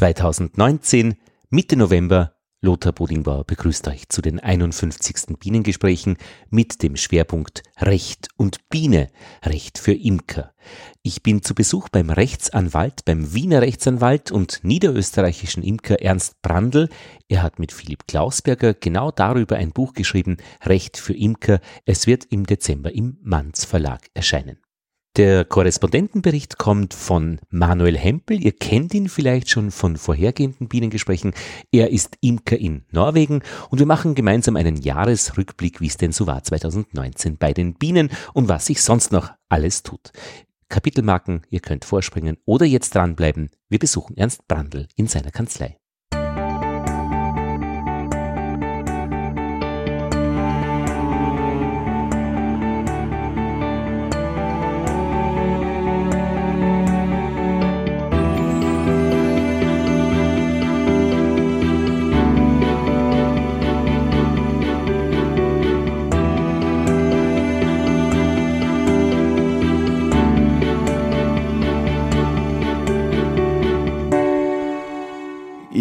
2019, Mitte November, Lothar Bodingbauer begrüßt euch zu den 51. Bienengesprächen mit dem Schwerpunkt Recht und Biene, Recht für Imker. Ich bin zu Besuch beim Rechtsanwalt, beim Wiener Rechtsanwalt und niederösterreichischen Imker Ernst Brandl. Er hat mit Philipp Klausberger genau darüber ein Buch geschrieben, Recht für Imker. Es wird im Dezember im Manns Verlag erscheinen. Der Korrespondentenbericht kommt von Manuel Hempel. Ihr kennt ihn vielleicht schon von vorhergehenden Bienengesprächen. Er ist Imker in Norwegen und wir machen gemeinsam einen Jahresrückblick, wie es denn so war 2019 bei den Bienen und was sich sonst noch alles tut. Kapitelmarken, ihr könnt vorspringen oder jetzt dranbleiben. Wir besuchen Ernst Brandl in seiner Kanzlei.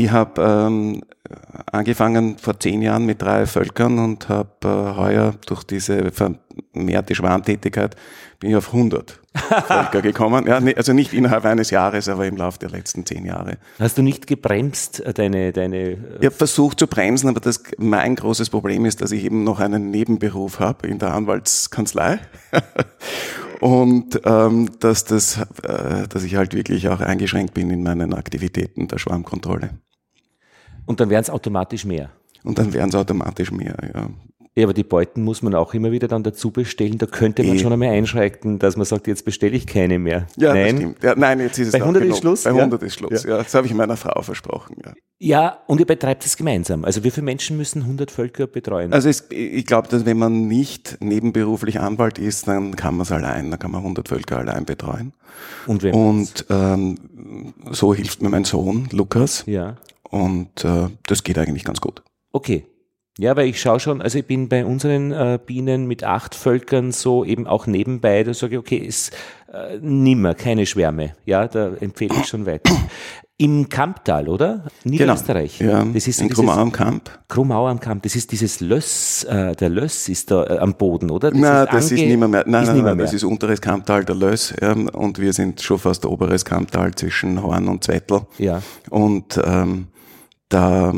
Ich habe ähm, angefangen vor zehn Jahren mit drei Völkern und habe äh, heuer durch diese vermehrte Schwarmtätigkeit bin ich auf 100 Völker gekommen. Ja, also nicht innerhalb eines Jahres, aber im Laufe der letzten zehn Jahre. Hast du nicht gebremst, äh, deine... deine äh ich habe versucht zu bremsen, aber das, mein großes Problem ist, dass ich eben noch einen Nebenberuf habe in der Anwaltskanzlei. und ähm, dass, das, äh, dass ich halt wirklich auch eingeschränkt bin in meinen Aktivitäten der Schwarmkontrolle. Und dann wären es automatisch mehr. Und dann wären es automatisch mehr, ja. Ja, aber die Beuten muss man auch immer wieder dann dazu bestellen. Da könnte man e schon einmal einschreiten, dass man sagt, jetzt bestelle ich keine mehr. Ja, nein. das stimmt. Ja, nein, jetzt ist es Bei 100 ist Schluss. Bei 100 ja. ist Schluss, ja. ja. Das habe ich meiner Frau versprochen, ja. Ja, und ihr betreibt es gemeinsam. Also wie viele Menschen müssen 100 Völker betreuen? Also es, ich glaube, dass wenn man nicht nebenberuflich Anwalt ist, dann kann man es allein. Dann kann man 100 Völker allein betreuen. Und, und ähm, so hilft mir mein Sohn, Lukas. Ja. Und äh, das geht eigentlich ganz gut. Okay. Ja, weil ich schaue schon, also ich bin bei unseren äh, Bienen mit acht Völkern so eben auch nebenbei, da sage ich, okay, ist äh, nimmer, keine Schwärme. Ja, da empfehle ich schon weiter. Im Kamptal, oder? Niederösterreich. Genau. Ja, das ist in Krumau am Kamp. Krumau am Kamp. Das ist dieses Löss, äh, der Löss ist da äh, am Boden, oder? Das nein, ist das ist nicht mehr, mehr. Nein, ist nein, nein, mehr. das ist unteres Kamptal, der Löss. Ja, und wir sind schon fast oberes Kamptal zwischen Horn und Zwettel. Ja. Und ähm, da,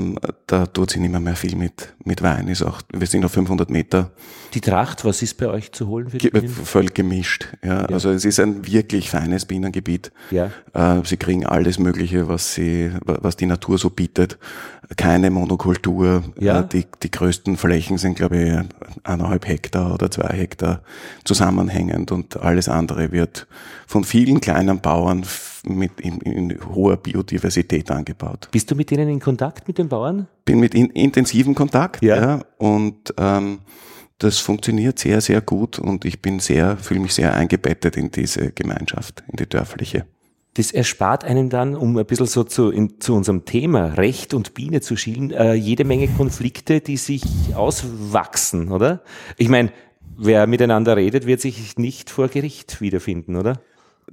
da tut sich nicht mehr, mehr viel mit, mit Wein. Ist auch, wir sind auf 500 Meter. Die Tracht, was ist bei euch zu holen? Für die Bienen? Voll gemischt. Ja. ja. Also es ist ein wirklich feines Bienengebiet. Ja. Äh, sie kriegen alles Mögliche, was sie, was die Natur so bietet. Keine Monokultur. Ja. Äh, die, die größten Flächen sind, glaube ich, eineinhalb Hektar oder zwei Hektar zusammenhängend und alles andere wird von vielen kleinen Bauern mit in, in, hoher Biodiversität angebaut. Bist du mit denen in Kontakt mit den Bauern? Bin mit in, intensiven Kontakt, ja. ja und ähm, das funktioniert sehr, sehr gut und ich bin sehr, fühle mich sehr eingebettet in diese Gemeinschaft, in die dörfliche. Das erspart einen dann, um ein bisschen so zu, in, zu unserem Thema Recht und Biene zu schielen, äh, jede Menge Konflikte, die sich auswachsen, oder? Ich meine, wer miteinander redet, wird sich nicht vor Gericht wiederfinden, oder?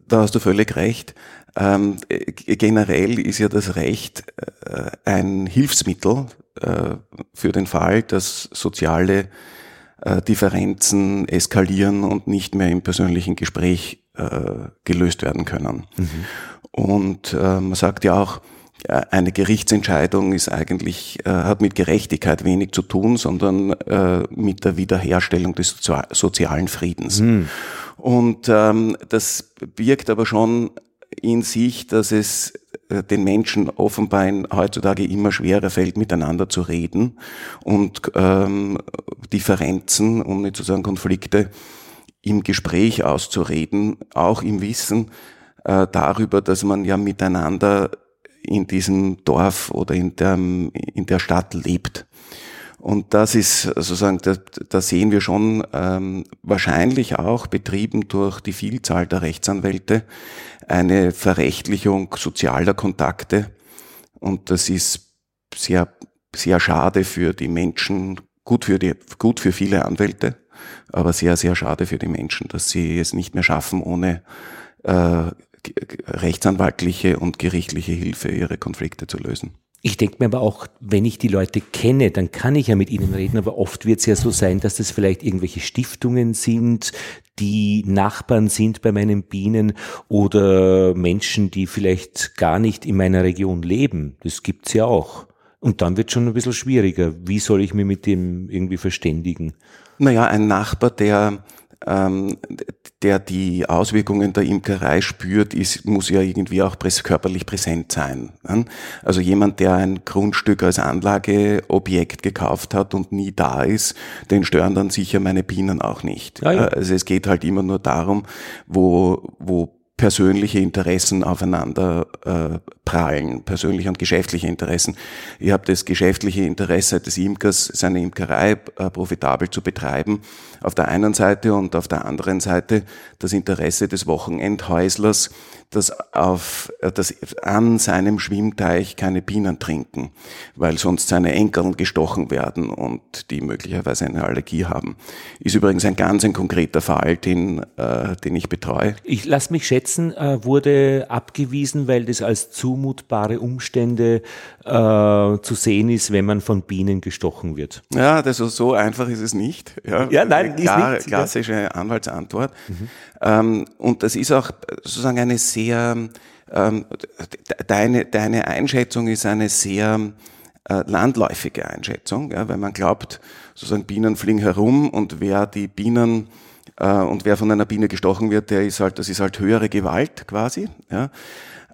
Da hast du völlig recht. Ähm, generell ist ja das Recht äh, ein Hilfsmittel äh, für den Fall, dass soziale äh, Differenzen eskalieren und nicht mehr im persönlichen Gespräch äh, gelöst werden können. Mhm. Und äh, man sagt ja auch, eine Gerichtsentscheidung ist eigentlich, äh, hat mit Gerechtigkeit wenig zu tun, sondern äh, mit der Wiederherstellung des sozialen Friedens. Mhm. Und ähm, das birgt aber schon in sich, dass es äh, den Menschen offenbar in, heutzutage immer schwerer fällt, miteinander zu reden und ähm, Differenzen, um nicht zu sagen Konflikte, im Gespräch auszureden, auch im Wissen äh, darüber, dass man ja miteinander in diesem Dorf oder in der, in der Stadt lebt. Und das ist sozusagen, da, da sehen wir schon ähm, wahrscheinlich auch betrieben durch die Vielzahl der Rechtsanwälte eine Verrechtlichung sozialer Kontakte. Und das ist sehr, sehr schade für die Menschen, gut für die, gut für viele Anwälte, aber sehr, sehr schade für die Menschen, dass sie es nicht mehr schaffen, ohne äh, rechtsanwaltliche und gerichtliche Hilfe, ihre Konflikte zu lösen. Ich denke mir aber auch, wenn ich die Leute kenne, dann kann ich ja mit ihnen reden, aber oft wird es ja so sein, dass das vielleicht irgendwelche Stiftungen sind, die Nachbarn sind bei meinen Bienen oder Menschen, die vielleicht gar nicht in meiner Region leben. Das gibt's ja auch. Und dann wird schon ein bisschen schwieriger. Wie soll ich mir mit dem irgendwie verständigen? Naja, ein Nachbar, der ähm, der die Auswirkungen der Imkerei spürt, ist, muss ja irgendwie auch präs körperlich präsent sein. Ne? Also jemand, der ein Grundstück als Anlageobjekt gekauft hat und nie da ist, den stören dann sicher meine Bienen auch nicht. Ja, ja. Also es geht halt immer nur darum, wo, wo persönliche Interessen aufeinander äh, prallen, persönliche und geschäftliche Interessen. Ihr habt das geschäftliche Interesse des Imkers, seine Imkerei äh, profitabel zu betreiben, auf der einen Seite und auf der anderen Seite das Interesse des Wochenendhäuslers, dass, auf, äh, dass an seinem Schwimmteich keine Bienen trinken, weil sonst seine Enkeln gestochen werden und die möglicherweise eine Allergie haben. Ist übrigens ein ganz ein konkreter Fall, den, äh, den ich betreue. Ich lasse mich schätzen, äh, wurde abgewiesen, weil das als zumutbare Umstände äh, zu sehen ist, wenn man von Bienen gestochen wird. Ja, das ist so einfach ist es nicht. Ja, ja nein, ist Klar, nicht. Klassische ja. Anwaltsantwort. Mhm. Ähm, und das ist auch sozusagen eine sehr, ähm, deine, deine Einschätzung ist eine sehr äh, landläufige Einschätzung, ja, weil man glaubt, sozusagen Bienen fliegen herum und wer die Bienen und wer von einer Biene gestochen wird, der ist halt, das ist halt höhere Gewalt quasi. Ja.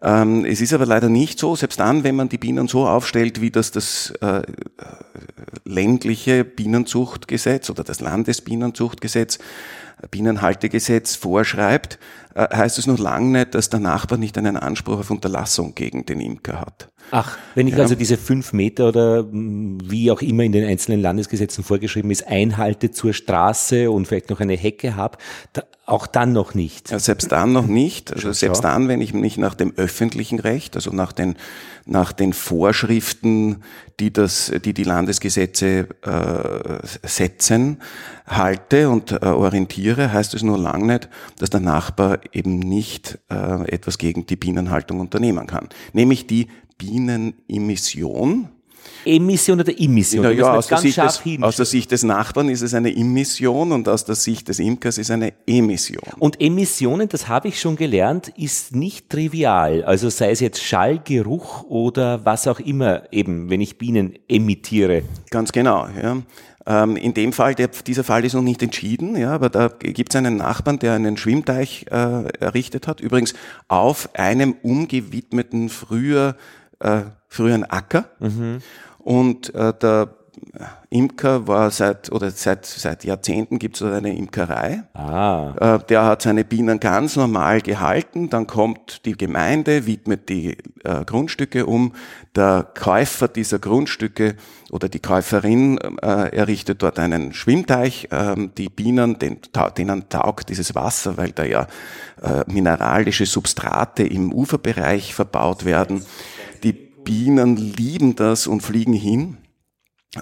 Ähm, es ist aber leider nicht so, selbst dann, wenn man die Bienen so aufstellt, wie das das äh, ländliche Bienenzuchtgesetz oder das Landesbienenzuchtgesetz Bienenhaltegesetz vorschreibt, äh, heißt es noch lange nicht, dass der Nachbar nicht einen Anspruch auf Unterlassung gegen den Imker hat. Ach, wenn ich ja. also diese fünf Meter oder mm, wie auch immer in den einzelnen Landesgesetzen vorgeschrieben ist, einhalte zur Straße und vielleicht noch eine Hecke habe, da, auch dann noch nicht. Ja, selbst dann noch nicht. Also selbst dann, wenn ich mich nach dem öffentlichen Recht, also nach den, nach den Vorschriften, die das, die die Landesgesetze äh, setzen, halte und äh, orientiere, heißt es nur lang nicht, dass der Nachbar eben nicht äh, etwas gegen die Bienenhaltung unternehmen kann. Nämlich die Bienenemission. Emission oder Emission? Ja, ja aus, der des, aus, der Sicht des, Nachbarn ist es eine Emission und aus der Sicht des Imkers ist es eine Emission. Und Emissionen, das habe ich schon gelernt, ist nicht trivial. Also sei es jetzt Schall, Geruch oder was auch immer, eben, wenn ich Bienen emittiere. Ganz genau, ja. Ähm, in dem Fall, der, dieser Fall ist noch nicht entschieden, ja, aber da gibt es einen Nachbarn, der einen Schwimmteich äh, errichtet hat, übrigens auf einem umgewidmeten früher, äh, früheren Acker. Mhm. Und äh, der Imker war seit oder seit seit Jahrzehnten gibt es eine Imkerei. Ah. Äh, der hat seine Bienen ganz normal gehalten. Dann kommt die Gemeinde, widmet die äh, Grundstücke um. Der Käufer dieser Grundstücke oder die Käuferin äh, errichtet dort einen Schwimmteich. Ähm, die Bienen, den, denen taugt dieses Wasser, weil da ja äh, mineralische Substrate im Uferbereich verbaut werden. Bienen lieben das und fliegen hin.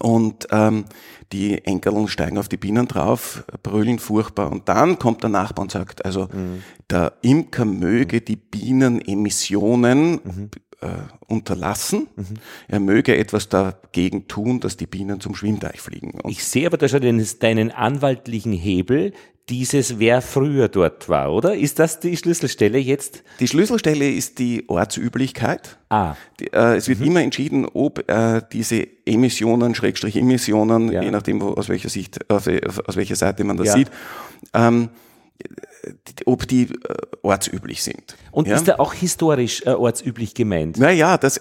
Und ähm, die Enkeln steigen auf die Bienen drauf, brüllen furchtbar. Und dann kommt der Nachbar und sagt, also mhm. der Imker möge die Bienenemissionen mhm. äh, unterlassen. Mhm. Er möge etwas dagegen tun, dass die Bienen zum Schwimmteich fliegen. Und ich sehe aber da schon deinen anwaltlichen Hebel, dieses, wer früher dort war, oder? Ist das die Schlüsselstelle jetzt? Die Schlüsselstelle ist die Ortsüblichkeit. Ah. Die, äh, es wird mhm. immer entschieden, ob äh, diese Emissionen, Schrägstrich Emissionen, ja. je nachdem, wo, aus welcher Sicht, aus, aus welcher Seite man das ja. sieht, ähm, ob die äh, ortsüblich sind. Und ja? ist da auch historisch äh, ortsüblich gemeint? Naja, das,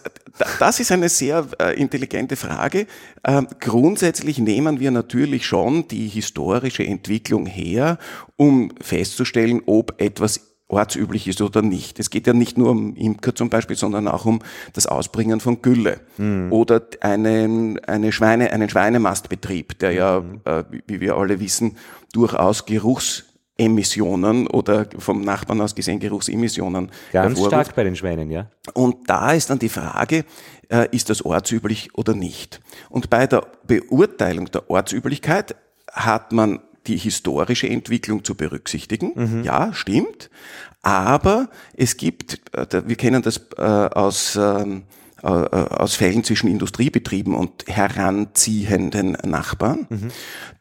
das ist eine sehr äh, intelligente Frage. Ähm, grundsätzlich nehmen wir natürlich schon die historische Entwicklung her, um festzustellen, ob etwas ortsüblich ist oder nicht. Es geht ja nicht nur um Imker zum Beispiel, sondern auch um das Ausbringen von Gülle mhm. oder einen, eine Schweine, einen Schweinemastbetrieb, der ja, mhm. äh, wie wir alle wissen, durchaus Geruchs Emissionen oder vom Nachbarn aus gesehen Geruchsemissionen. Ganz stark bei den Schweinen, ja. Und da ist dann die Frage, äh, ist das ortsüblich oder nicht? Und bei der Beurteilung der Ortsüblichkeit hat man die historische Entwicklung zu berücksichtigen. Mhm. Ja, stimmt. Aber es gibt, äh, wir kennen das äh, aus, ähm, äh, aus Fällen zwischen Industriebetrieben und heranziehenden Nachbarn. Mhm.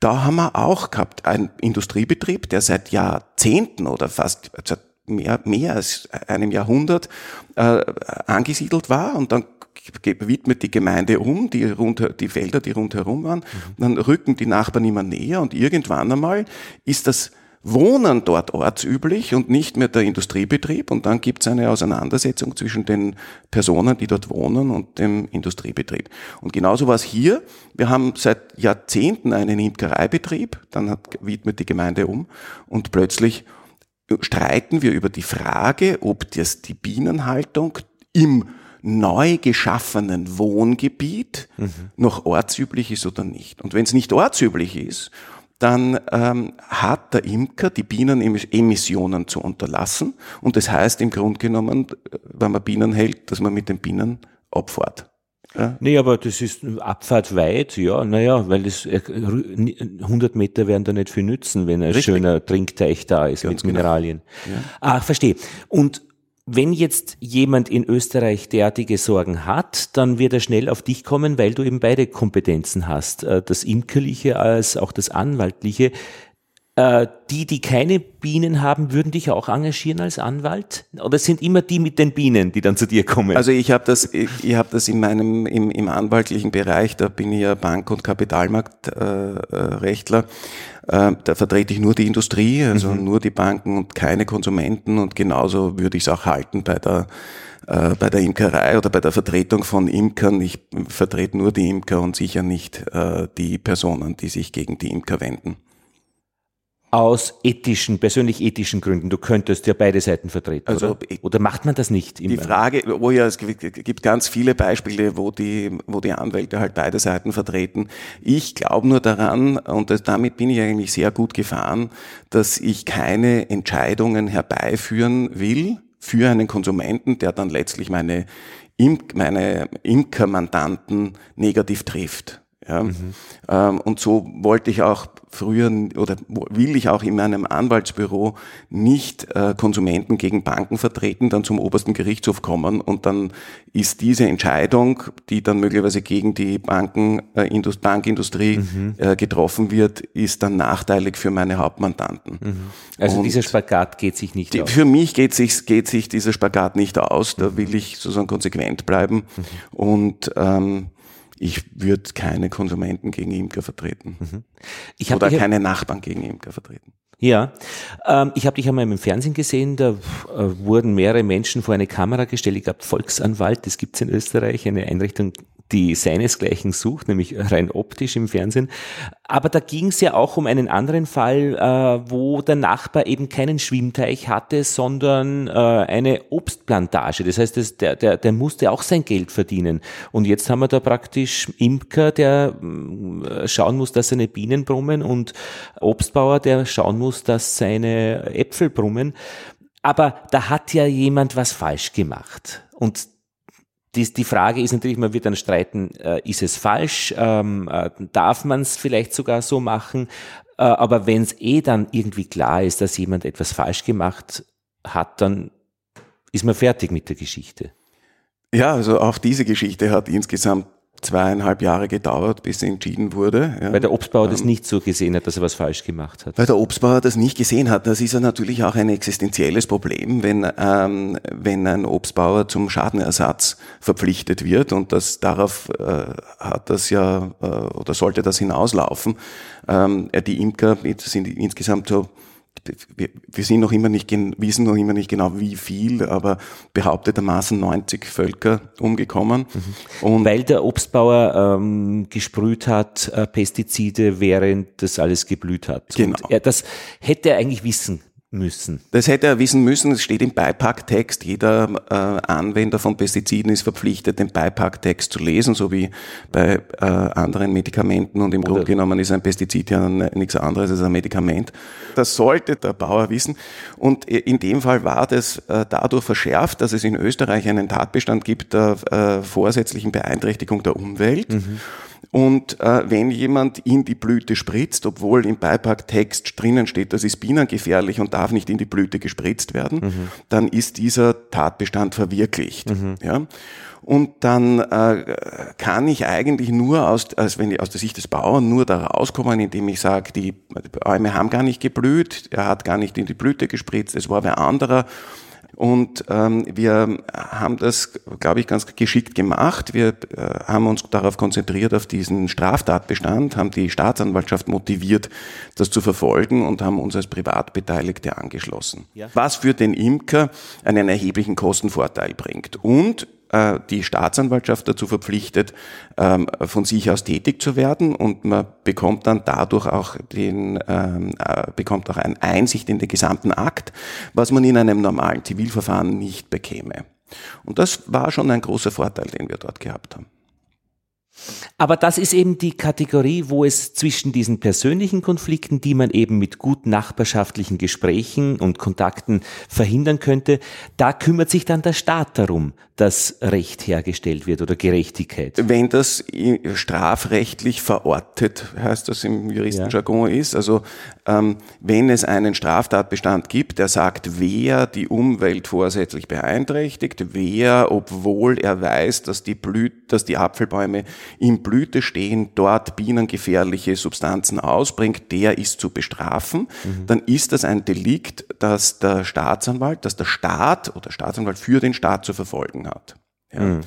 Da haben wir auch gehabt einen Industriebetrieb, der seit Jahrzehnten oder fast seit mehr, mehr als einem Jahrhundert äh, angesiedelt war und dann widmet die Gemeinde um, die, rund, die Felder, die rundherum waren, mhm. dann rücken die Nachbarn immer näher und irgendwann einmal ist das Wohnen dort ortsüblich und nicht mehr der Industriebetrieb und dann gibt es eine Auseinandersetzung zwischen den Personen, die dort wohnen und dem Industriebetrieb. Und genauso war es hier. Wir haben seit Jahrzehnten einen Imkereibetrieb, dann hat, widmet die Gemeinde um und plötzlich streiten wir über die Frage, ob das die Bienenhaltung im neu geschaffenen Wohngebiet mhm. noch ortsüblich ist oder nicht. Und wenn es nicht ortsüblich ist, dann ähm, hat der Imker die Bienenemissionen zu unterlassen. Und das heißt im Grunde genommen, wenn man Bienen hält, dass man mit den Bienen abfährt. Ja. Nee, aber das ist Abfahrt weit, ja, naja, weil das 100 Meter werden da nicht viel nützen, wenn ein Richtig. schöner Trinkteich da ist Ganz mit genau. Mineralien. Genau. Ja. Ah, verstehe. Und wenn jetzt jemand in Österreich derartige Sorgen hat, dann wird er schnell auf dich kommen, weil du eben beide Kompetenzen hast, äh, das Imkerliche als auch das Anwaltliche. Äh, die, die keine Bienen haben, würden dich auch engagieren als Anwalt? Oder sind immer die mit den Bienen, die dann zu dir kommen? Also ich habe das, ich, ich habe das in meinem im, im anwaltlichen Bereich. Da bin ich ja Bank- und Kapitalmarktrechtler. Äh, äh, da vertrete ich nur die Industrie, also mhm. nur die Banken und keine Konsumenten. Und genauso würde ich es auch halten bei der äh, bei der Imkerei oder bei der Vertretung von Imkern. Ich vertrete nur die Imker und sicher nicht äh, die Personen, die sich gegen die Imker wenden aus ethischen, persönlich ethischen Gründen. Du könntest ja beide Seiten vertreten. Also, oder? oder macht man das nicht? Die Frage, wo ja, es gibt ganz viele Beispiele, wo die, wo die Anwälte halt beide Seiten vertreten. Ich glaube nur daran, und das, damit bin ich eigentlich sehr gut gefahren, dass ich keine Entscheidungen herbeiführen will für einen Konsumenten, der dann letztlich meine, meine Imkermandanten negativ trifft. Ja. Mhm. Ähm, und so wollte ich auch früher oder will ich auch in meinem Anwaltsbüro nicht äh, Konsumenten gegen Banken vertreten, dann zum obersten Gerichtshof kommen und dann ist diese Entscheidung, die dann möglicherweise gegen die Banken, äh, Indust Bankindustrie mhm. äh, getroffen wird, ist dann nachteilig für meine Hauptmandanten. Mhm. Also und dieser Spagat geht sich nicht die, aus. Für mich geht sich, geht sich dieser Spagat nicht aus. Da will ich sozusagen konsequent bleiben mhm. und ähm, ich würde keine Konsumenten gegen Imker vertreten. Mhm. Ich Oder keine Nachbarn gegen Imker vertreten. Ja, ähm, ich habe dich einmal im Fernsehen gesehen, da äh, wurden mehrere Menschen vor eine Kamera gestellt. Ich glaube, Volksanwalt, das gibt's in Österreich, eine Einrichtung, die seinesgleichen sucht, nämlich rein optisch im Fernsehen. Aber da ging es ja auch um einen anderen Fall, äh, wo der Nachbar eben keinen Schwimmteich hatte, sondern äh, eine Obstplantage. Das heißt, das, der, der, der musste auch sein Geld verdienen. Und jetzt haben wir da praktisch Imker, der äh, schauen muss, dass seine Bienen brummen und Obstbauer, der schauen muss, dass seine Äpfel brummen. Aber da hat ja jemand was falsch gemacht. Und die, die Frage ist natürlich, man wird dann streiten, äh, ist es falsch, ähm, äh, darf man es vielleicht sogar so machen, äh, aber wenn es eh dann irgendwie klar ist, dass jemand etwas falsch gemacht hat, dann ist man fertig mit der Geschichte. Ja, also auch diese Geschichte hat insgesamt zweieinhalb Jahre gedauert, bis entschieden wurde. Ja. Weil der Obstbauer ähm, das nicht so gesehen hat, dass er was falsch gemacht hat. Weil der Obstbauer das nicht gesehen hat. Das ist ja natürlich auch ein existenzielles Problem, wenn, ähm, wenn ein Obstbauer zum Schadenersatz verpflichtet wird und das darauf äh, hat das ja äh, oder sollte das hinauslaufen. Ähm, die Imker sind insgesamt so wir, wir sind noch immer nicht, wissen noch immer nicht genau wie viel, aber behauptetermaßen 90 Völker umgekommen. Mhm. Und Weil der Obstbauer ähm, gesprüht hat, äh, Pestizide, während das alles geblüht hat. Genau. Er, das hätte er eigentlich wissen müssen. Das hätte er wissen müssen. Es steht im Beipacktext. Jeder äh, Anwender von Pestiziden ist verpflichtet, den Beipacktext zu lesen, so wie bei äh, anderen Medikamenten. Und im Grunde genommen ist ein Pestizid ja nichts anderes als ein Medikament. Das sollte der Bauer wissen. Und in dem Fall war das äh, dadurch verschärft, dass es in Österreich einen Tatbestand gibt der äh, vorsätzlichen Beeinträchtigung der Umwelt. Mhm. Und äh, wenn jemand in die Blüte spritzt, obwohl im Beipacktext drinnen steht, das ist bienengefährlich und darf nicht in die Blüte gespritzt werden, mhm. dann ist dieser Tatbestand verwirklicht. Mhm. Ja? Und dann äh, kann ich eigentlich nur aus, als wenn ich aus der Sicht des Bauern nur da rauskommen, indem ich sage, die Bäume haben gar nicht geblüht, er hat gar nicht in die Blüte gespritzt, es war wer anderer. Und ähm, wir haben das, glaube ich, ganz geschickt gemacht. Wir äh, haben uns darauf konzentriert, auf diesen Straftatbestand, haben die Staatsanwaltschaft motiviert, das zu verfolgen und haben uns als Privatbeteiligte angeschlossen. Ja. Was für den Imker einen erheblichen Kostenvorteil bringt. Und die Staatsanwaltschaft dazu verpflichtet, ähm, von sich aus tätig zu werden und man bekommt dann dadurch auch den, ähm, äh, bekommt auch eine Einsicht in den gesamten Akt, was man in einem normalen Zivilverfahren nicht bekäme. Und das war schon ein großer Vorteil, den wir dort gehabt haben. Aber das ist eben die Kategorie, wo es zwischen diesen persönlichen Konflikten, die man eben mit guten nachbarschaftlichen Gesprächen und Kontakten verhindern könnte, da kümmert sich dann der Staat darum, dass Recht hergestellt wird oder Gerechtigkeit. Wenn das strafrechtlich verortet, heißt das im Juristenjargon ja. ist, also ähm, wenn es einen Straftatbestand gibt, der sagt, wer die Umwelt vorsätzlich beeinträchtigt, wer, obwohl er weiß, dass die Blüt, dass die Apfelbäume in Blüte stehen, dort bienengefährliche Substanzen ausbringt, der ist zu bestrafen, mhm. dann ist das ein Delikt, das der Staatsanwalt, dass der Staat oder Staatsanwalt für den Staat zu verfolgen hat. Ja. Mhm.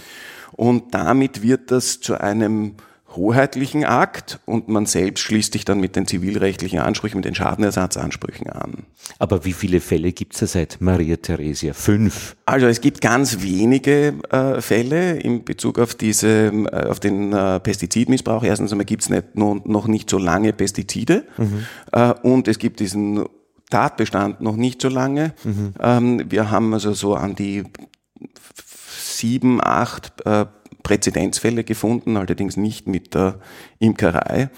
Und damit wird das zu einem hoheitlichen Akt und man selbst schließt sich dann mit den zivilrechtlichen Ansprüchen, mit den Schadenersatzansprüchen an. Aber wie viele Fälle gibt es da seit Maria Theresia? Fünf? Also es gibt ganz wenige äh, Fälle in Bezug auf diese, äh, auf den äh, Pestizidmissbrauch. Erstens einmal gibt es noch nicht so lange Pestizide mhm. Äh, und es gibt diesen Tatbestand noch nicht so lange. Mhm. Ähm, wir haben also so an die sieben, acht äh, Präzedenzfälle gefunden, allerdings nicht mit der Imkerei,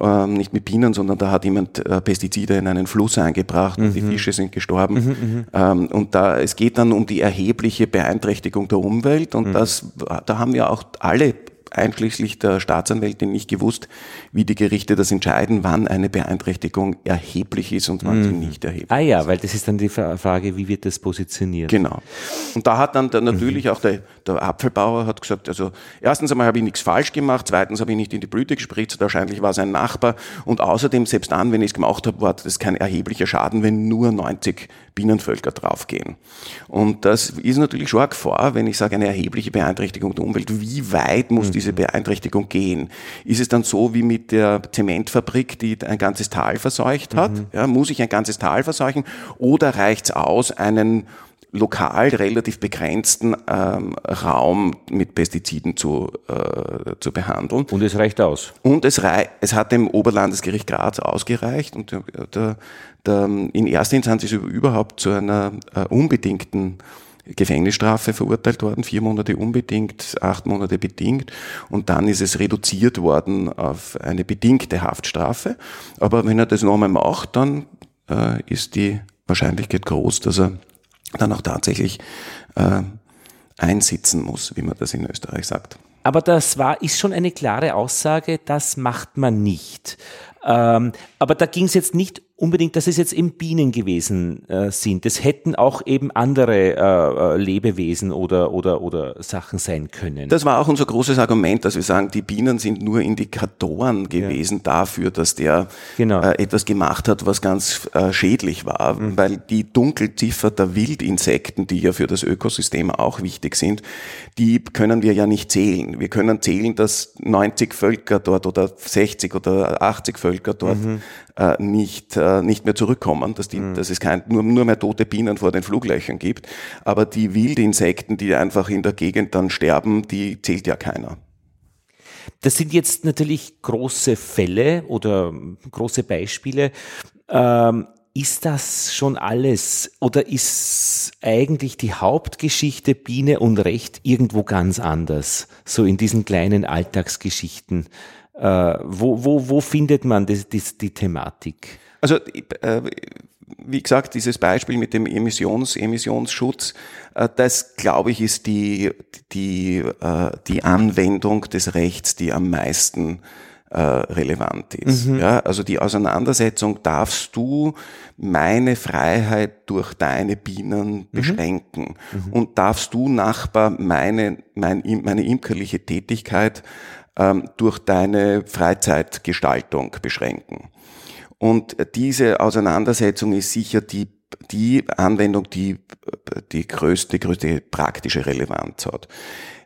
äh, nicht mit Bienen, sondern da hat jemand äh, Pestizide in einen Fluss eingebracht und die mhm. Fische sind gestorben. Mhm, mhm, ähm, und da, es geht dann um die erhebliche Beeinträchtigung der Umwelt und mhm. das, da haben wir auch alle einschließlich der Staatsanwältin nicht gewusst, wie die Gerichte das entscheiden, wann eine Beeinträchtigung erheblich ist und wann mhm. sie nicht erheblich ist. Ah ja, weil das ist dann die Frage, wie wird das positioniert? Genau. Und da hat dann der, natürlich mhm. auch der, der Apfelbauer hat gesagt, also erstens einmal habe ich nichts falsch gemacht, zweitens habe ich nicht in die Blüte gespritzt, wahrscheinlich war es ein Nachbar und außerdem, selbst dann, wenn ich es gemacht habe, war das kein erheblicher Schaden, wenn nur 90 Bienenvölker draufgehen. Und das ist natürlich schon eine Gefahr, wenn ich sage, eine erhebliche Beeinträchtigung der Umwelt. Wie weit muss mhm. diese Beeinträchtigung gehen? Ist es dann so wie mit der Zementfabrik, die ein ganzes Tal verseucht hat? Mhm. Ja, muss ich ein ganzes Tal verseuchen? Oder reicht es aus, einen lokal relativ begrenzten ähm, Raum mit Pestiziden zu, äh, zu behandeln. Und es reicht aus. Und es, rei es hat dem Oberlandesgericht Graz ausgereicht und der, der, in erster Instanz ist überhaupt zu einer äh, unbedingten Gefängnisstrafe verurteilt worden, vier Monate unbedingt, acht Monate bedingt und dann ist es reduziert worden auf eine bedingte Haftstrafe. Aber wenn er das nochmal macht, dann äh, ist die Wahrscheinlichkeit groß, dass er dann auch tatsächlich äh, einsitzen muss, wie man das in Österreich sagt. Aber das war, ist schon eine klare Aussage, das macht man nicht. Ähm, aber da ging es jetzt nicht unbedingt, dass es jetzt eben Bienen gewesen äh, sind. Es hätten auch eben andere äh, äh, Lebewesen oder, oder, oder Sachen sein können. Das war auch unser großes Argument, dass wir sagen, die Bienen sind nur Indikatoren gewesen ja. dafür, dass der genau. äh, etwas gemacht hat, was ganz äh, schädlich war, mhm. weil die Dunkelziffer der Wildinsekten, die ja für das Ökosystem auch wichtig sind, die können wir ja nicht zählen. Wir können zählen, dass 90 Völker dort oder 60 oder 80 Völker dort mhm äh, nicht, äh, nicht mehr zurückkommen, dass, die, mhm. dass es kein, nur, nur mehr tote Bienen vor den Fluglöchern gibt. Aber die Wildinsekten, die einfach in der Gegend dann sterben, die zählt ja keiner. Das sind jetzt natürlich große Fälle oder große Beispiele. Ähm, ist das schon alles oder ist eigentlich die Hauptgeschichte Biene und Recht irgendwo ganz anders? So in diesen kleinen Alltagsgeschichten äh, wo, wo, wo findet man das, das, die Thematik? Also äh, wie gesagt, dieses Beispiel mit dem Emissions, Emissionsschutz, äh, das glaube ich ist die, die, äh, die Anwendung des Rechts, die am meisten äh, relevant ist. Mhm. Ja, also die Auseinandersetzung, darfst du meine Freiheit durch deine Bienen mhm. beschränken mhm. und darfst du Nachbar meine, mein, meine imkerliche Tätigkeit ähm, durch deine Freizeitgestaltung beschränken. Und diese Auseinandersetzung ist sicher die, die Anwendung, die die größte, größte praktische Relevanz hat.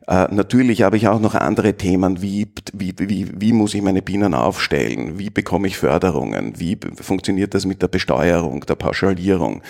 Äh, natürlich habe ich auch noch andere Themen, wie, wie, wie, wie muss ich meine Bienen aufstellen, wie bekomme ich Förderungen, wie funktioniert das mit der Besteuerung, der Pauschalierung,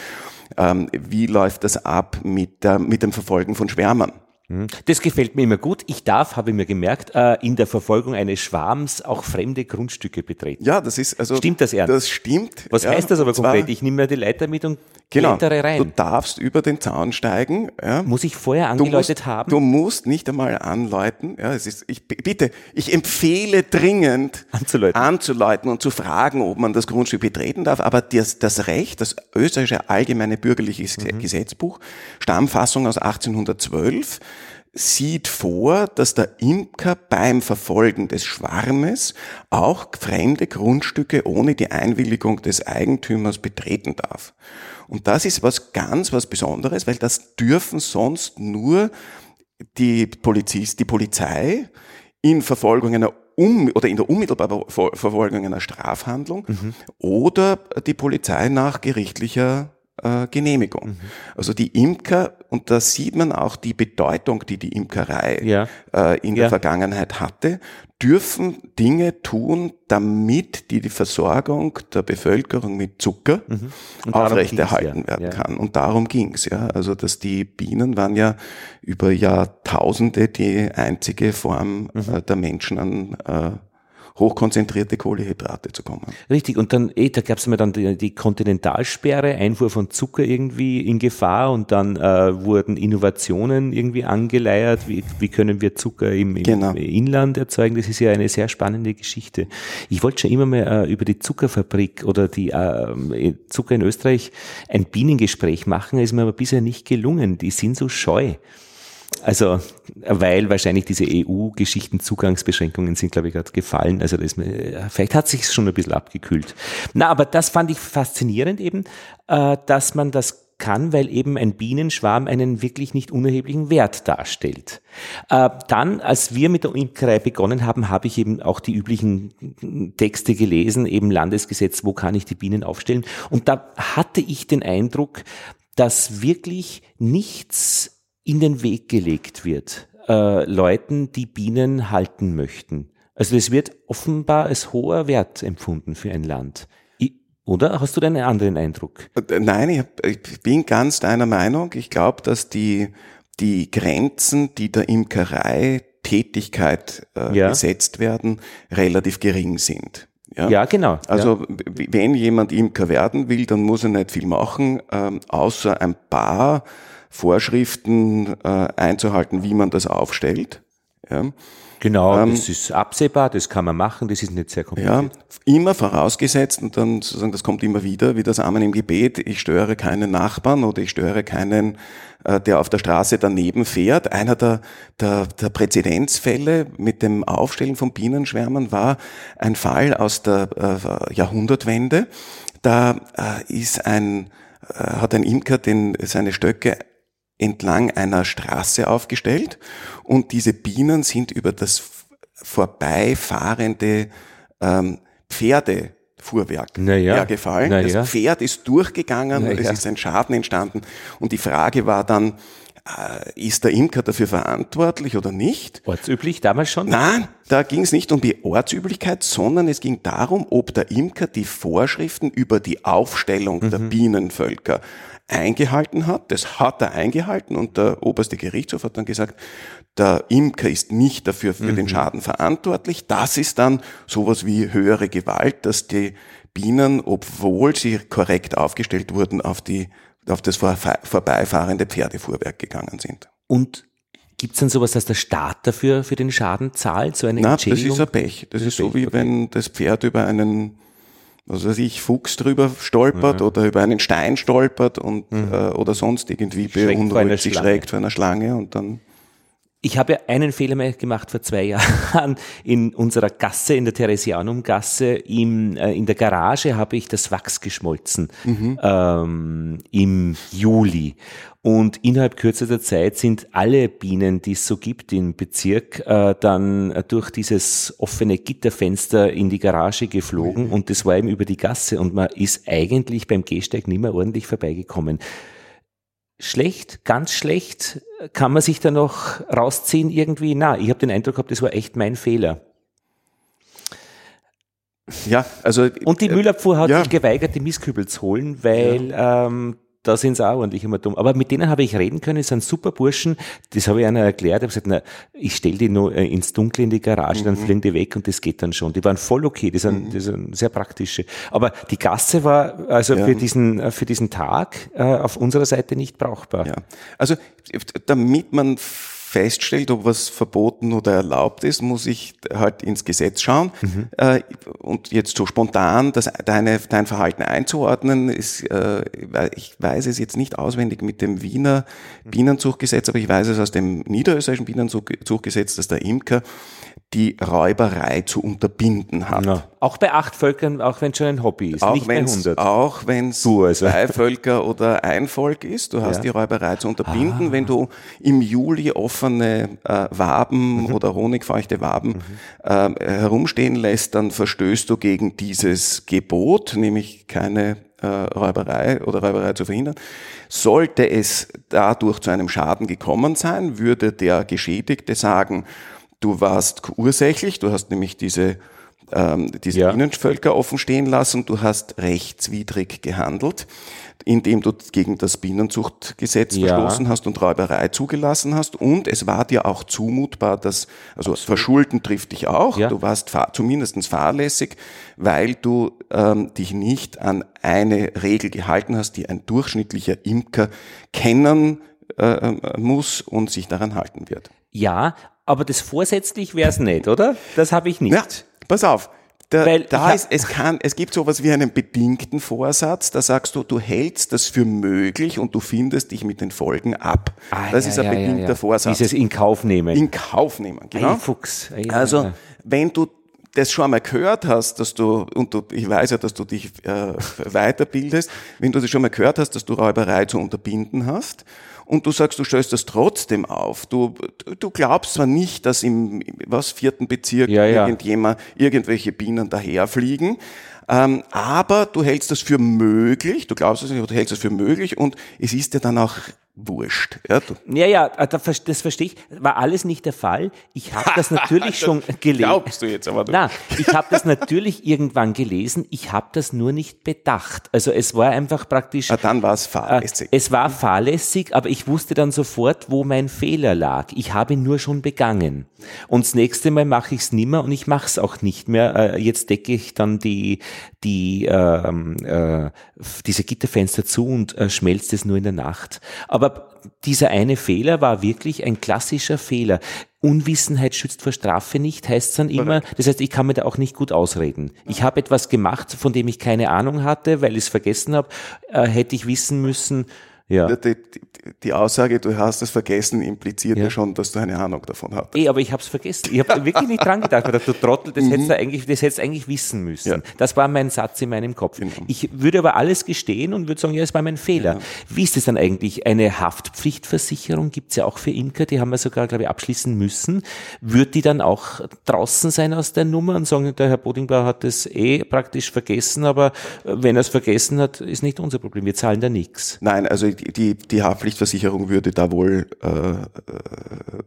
ähm, wie läuft das ab mit, der, mit dem Verfolgen von Schwärmern. Hm. Das gefällt mir immer gut. Ich darf, habe ich mir gemerkt, äh, in der Verfolgung eines Schwarms auch fremde Grundstücke betreten. Ja, das ist also. Stimmt das ernst? Das stimmt. Was ja, heißt das aber konkret? Ich nehme mir die Leiter mit und genau, klettere rein. Du darfst über den Zaun steigen. Ja. Muss ich vorher angeläutet du musst, haben? Du musst nicht einmal anläuten. Ja, es ist, ich, bitte, ich empfehle dringend anzuläuten. anzuläuten und zu fragen, ob man das Grundstück betreten darf. Aber das, das Recht, das österreichische allgemeine bürgerliche mhm. Gesetzbuch, Stammfassung aus 1812, sieht vor, dass der Imker beim Verfolgen des Schwarmes auch fremde Grundstücke ohne die Einwilligung des Eigentümers betreten darf. Und das ist was ganz was Besonderes, weil das dürfen sonst nur die Polizist, die Polizei in Verfolgung einer um, oder in der unmittelbaren Verfolgung einer Strafhandlung mhm. oder die Polizei nach gerichtlicher äh, Genehmigung. Mhm. Also die Imker, und da sieht man auch die Bedeutung, die die Imkerei ja. äh, in ja. der Vergangenheit hatte, dürfen Dinge tun, damit die, die Versorgung der Bevölkerung mit Zucker mhm. aufrechterhalten ja. werden kann. Und darum ging's ja. Also dass die Bienen waren ja über Jahrtausende die einzige Form mhm. äh, der Menschen an äh, hochkonzentrierte Kohlehydrate zu kommen. Richtig, und dann, eh, da gab es mal dann die, die, Kontinentalsperre, Einfuhr von Zucker irgendwie in Gefahr und dann äh, wurden Innovationen irgendwie angeleiert, wie, wie können wir Zucker im, im genau. Inland erzeugen, das ist ja eine sehr spannende Geschichte. Ich wollte schon immer mal äh, über die Zuckerfabrik oder die äh, Zucker in Österreich ein Bienengespräch machen, ist mir aber bisher nicht gelungen, die sind so scheu. Also, weil wahrscheinlich diese EU-Geschichten Zugangsbeschränkungen sind, glaube ich, gerade gefallen. Also, das, vielleicht hat sich schon ein bisschen abgekühlt. Na, aber das fand ich faszinierend eben, äh, dass man das kann, weil eben ein Bienenschwarm einen wirklich nicht unerheblichen Wert darstellt. Äh, dann, als wir mit der Imkerei begonnen haben, habe ich eben auch die üblichen Texte gelesen, eben Landesgesetz, wo kann ich die Bienen aufstellen. Und da hatte ich den Eindruck, dass wirklich nichts in den Weg gelegt wird, äh, Leuten, die Bienen halten möchten. Also es wird offenbar als hoher Wert empfunden für ein Land. oder hast du einen anderen Eindruck? Nein, ich, hab, ich bin ganz deiner Meinung. Ich glaube, dass die, die Grenzen, die der Imkerei Tätigkeit äh, ja. gesetzt werden, relativ gering sind. Ja, ja genau. Also ja. wenn jemand Imker werden will, dann muss er nicht viel machen, ähm, außer ein paar Vorschriften äh, einzuhalten, wie man das aufstellt. Ja. Genau, ähm, das ist absehbar, das kann man machen, das ist nicht sehr kompliziert. Ja, immer vorausgesetzt, und dann sozusagen, das kommt immer wieder, wie das Amen im Gebet, ich störe keinen Nachbarn oder ich störe keinen, äh, der auf der Straße daneben fährt. Einer der, der, der Präzedenzfälle mit dem Aufstellen von Bienenschwärmen war ein Fall aus der äh, Jahrhundertwende. Da äh, ist ein, äh, hat ein Imker den, seine Stöcke entlang einer Straße aufgestellt und diese Bienen sind über das vorbeifahrende ähm, Pferdefuhrwerk naja, hergefallen. Naja. Das Pferd ist durchgegangen, naja. es ist ein Schaden entstanden und die Frage war dann, äh, ist der Imker dafür verantwortlich oder nicht? Ortsüblich damals schon? Nein, da ging es nicht um die Ortsüblichkeit, sondern es ging darum, ob der Imker die Vorschriften über die Aufstellung mhm. der Bienenvölker eingehalten hat. Das hat er eingehalten und der oberste Gerichtshof hat dann gesagt, der Imker ist nicht dafür für mhm. den Schaden verantwortlich. Das ist dann sowas wie höhere Gewalt, dass die Bienen, obwohl sie korrekt aufgestellt wurden, auf die auf das vorbeifahrende Pferdefuhrwerk gegangen sind. Und Gibt es denn sowas, dass der Staat dafür für den Schaden zahlt, so eine Nein, das ist ein Pech. Das ist so wie wenn das Pferd über einen was weiß ich, Fuchs drüber stolpert mhm. oder über einen Stein stolpert und mhm. äh, oder sonst irgendwie beunruhigt sich schrägt vor einer Schlange und dann ich habe ja einen Fehler mehr gemacht vor zwei Jahren. In unserer Gasse, in der Theresianum-Gasse, im, äh, in der Garage habe ich das Wachs geschmolzen mhm. ähm, im Juli. Und innerhalb kürzester Zeit sind alle Bienen, die es so gibt im Bezirk, äh, dann durch dieses offene Gitterfenster in die Garage geflogen. Mhm. Und das war eben über die Gasse. Und man ist eigentlich beim Gehsteig nicht mehr ordentlich vorbeigekommen schlecht, ganz schlecht? Kann man sich da noch rausziehen irgendwie? Na, ich habe den Eindruck gehabt, das war echt mein Fehler. Ja, also. Und die Müllabfuhr hat ja. sich geweigert, die Mistkübel zu holen, weil ja. ähm, da sind sie auch ordentlich immer dumm. Aber mit denen habe ich reden können, das sind super Burschen. Das habe ich einer erklärt. Ich habe gesagt, na, ich stelle die nur äh, ins Dunkle in die Garage, mhm. dann fliegen die weg und das geht dann schon. Die waren voll okay, die sind, mhm. die sind sehr praktische. Aber die Gasse war also ja. für diesen, äh, für diesen Tag äh, auf unserer Seite nicht brauchbar. Ja. Also damit man feststellt, ob was verboten oder erlaubt ist, muss ich halt ins Gesetz schauen. Mhm. Äh, und jetzt so spontan das, deine, dein Verhalten einzuordnen, ist, äh, ich weiß es jetzt nicht auswendig mit dem Wiener Bienenzuchtgesetz, aber ich weiß es aus dem niederösterreichischen Bienenzuchtgesetz, dass der Imker die Räuberei zu unterbinden hat. Ja. Auch bei acht Völkern, auch wenn es schon ein Hobby ist, auch nicht bei 100. Auch wenn es also. zwei Völker oder ein Volk ist, du hast ja. die Räuberei zu unterbinden. Ah. Wenn du im Juli offene äh, Waben mhm. oder honigfeuchte Waben mhm. äh, herumstehen lässt, dann verstößt du gegen dieses Gebot, nämlich keine äh, Räuberei oder Räuberei zu verhindern. Sollte es dadurch zu einem Schaden gekommen sein, würde der Geschädigte sagen, Du warst ursächlich, du hast nämlich diese, ähm, diese ja. Bienenvölker offen stehen lassen, du hast rechtswidrig gehandelt, indem du gegen das Bienenzuchtgesetz ja. verstoßen hast und Räuberei zugelassen hast. Und es war dir auch zumutbar, dass, also Absolut. Verschulden trifft dich auch, ja. du warst fahr, zumindest fahrlässig, weil du ähm, dich nicht an eine Regel gehalten hast, die ein durchschnittlicher Imker kennen äh, muss und sich daran halten wird. Ja, aber das vorsätzlich wäre es nicht, oder? Das habe ich nicht. Ja, pass auf. Da, Weil da ist, es kann, es gibt sowas wie einen bedingten Vorsatz, da sagst du, du hältst das für möglich und du findest dich mit den Folgen ab. Ah, das ja, ist ein ja, bedingter ja, Vorsatz. Dieses in Kauf nehmen. In Kauf nehmen, genau. Ein Fuchs. also, wenn du das schon einmal gehört hast, dass du, und du, ich weiß ja, dass du dich äh, weiterbildest, wenn du das schon mal gehört hast, dass du Räuberei zu unterbinden hast und du sagst, du stellst das trotzdem auf. Du, du glaubst zwar nicht, dass im was vierten Bezirk ja, ja. irgendjemand irgendwelche Bienen daherfliegen, ähm, aber du hältst das für möglich, du glaubst es nicht, aber du hältst das für möglich und es ist dir dann auch wurscht. Ja, ja, ja, äh, das verstehe ich. War alles nicht der Fall. Ich habe das natürlich schon gelesen. Glaubst du jetzt aber? Nein, ich habe das natürlich irgendwann gelesen. Ich habe das nur nicht bedacht. Also es war einfach praktisch. Ah, dann war es fahrlässig. Äh, es war fahrlässig, aber ich wusste dann sofort, wo mein Fehler lag. Ich habe ihn nur schon begangen. Und das nächste Mal mache ich es nimmer und ich mache es auch nicht mehr. Äh, jetzt decke ich dann die die ähm, äh, diese Gitterfenster zu und äh, schmelzt es nur in der Nacht. Aber dieser eine Fehler war wirklich ein klassischer Fehler. Unwissenheit schützt vor Strafe nicht, heißt es dann immer. Das heißt, ich kann mir da auch nicht gut ausreden. Ich habe etwas gemacht, von dem ich keine Ahnung hatte, weil ich es vergessen habe. Äh, hätte ich wissen müssen, ja. Die, die, die, Aussage, du hast es vergessen, impliziert ja. ja, schon, dass du eine Ahnung davon hattest. Eh, aber ich habe es vergessen. Ich habe wirklich nicht dran gedacht. Du Trottel, das mhm. hättest du eigentlich, das hättest du eigentlich wissen müssen. Ja. Das war mein Satz in meinem Kopf. Genau. Ich würde aber alles gestehen und würde sagen, ja, es war mein Fehler. Ja. Wie ist es dann eigentlich? Eine Haftpflichtversicherung gibt's ja auch für Imker, die haben wir sogar, glaube ich, abschließen müssen. Wird die dann auch draußen sein aus der Nummer und sagen, der Herr Bodingbauer hat das eh praktisch vergessen, aber wenn er es vergessen hat, ist nicht unser Problem. Wir zahlen da nichts. Nein, also die, die Haftpflichtversicherung würde da wohl, äh, äh,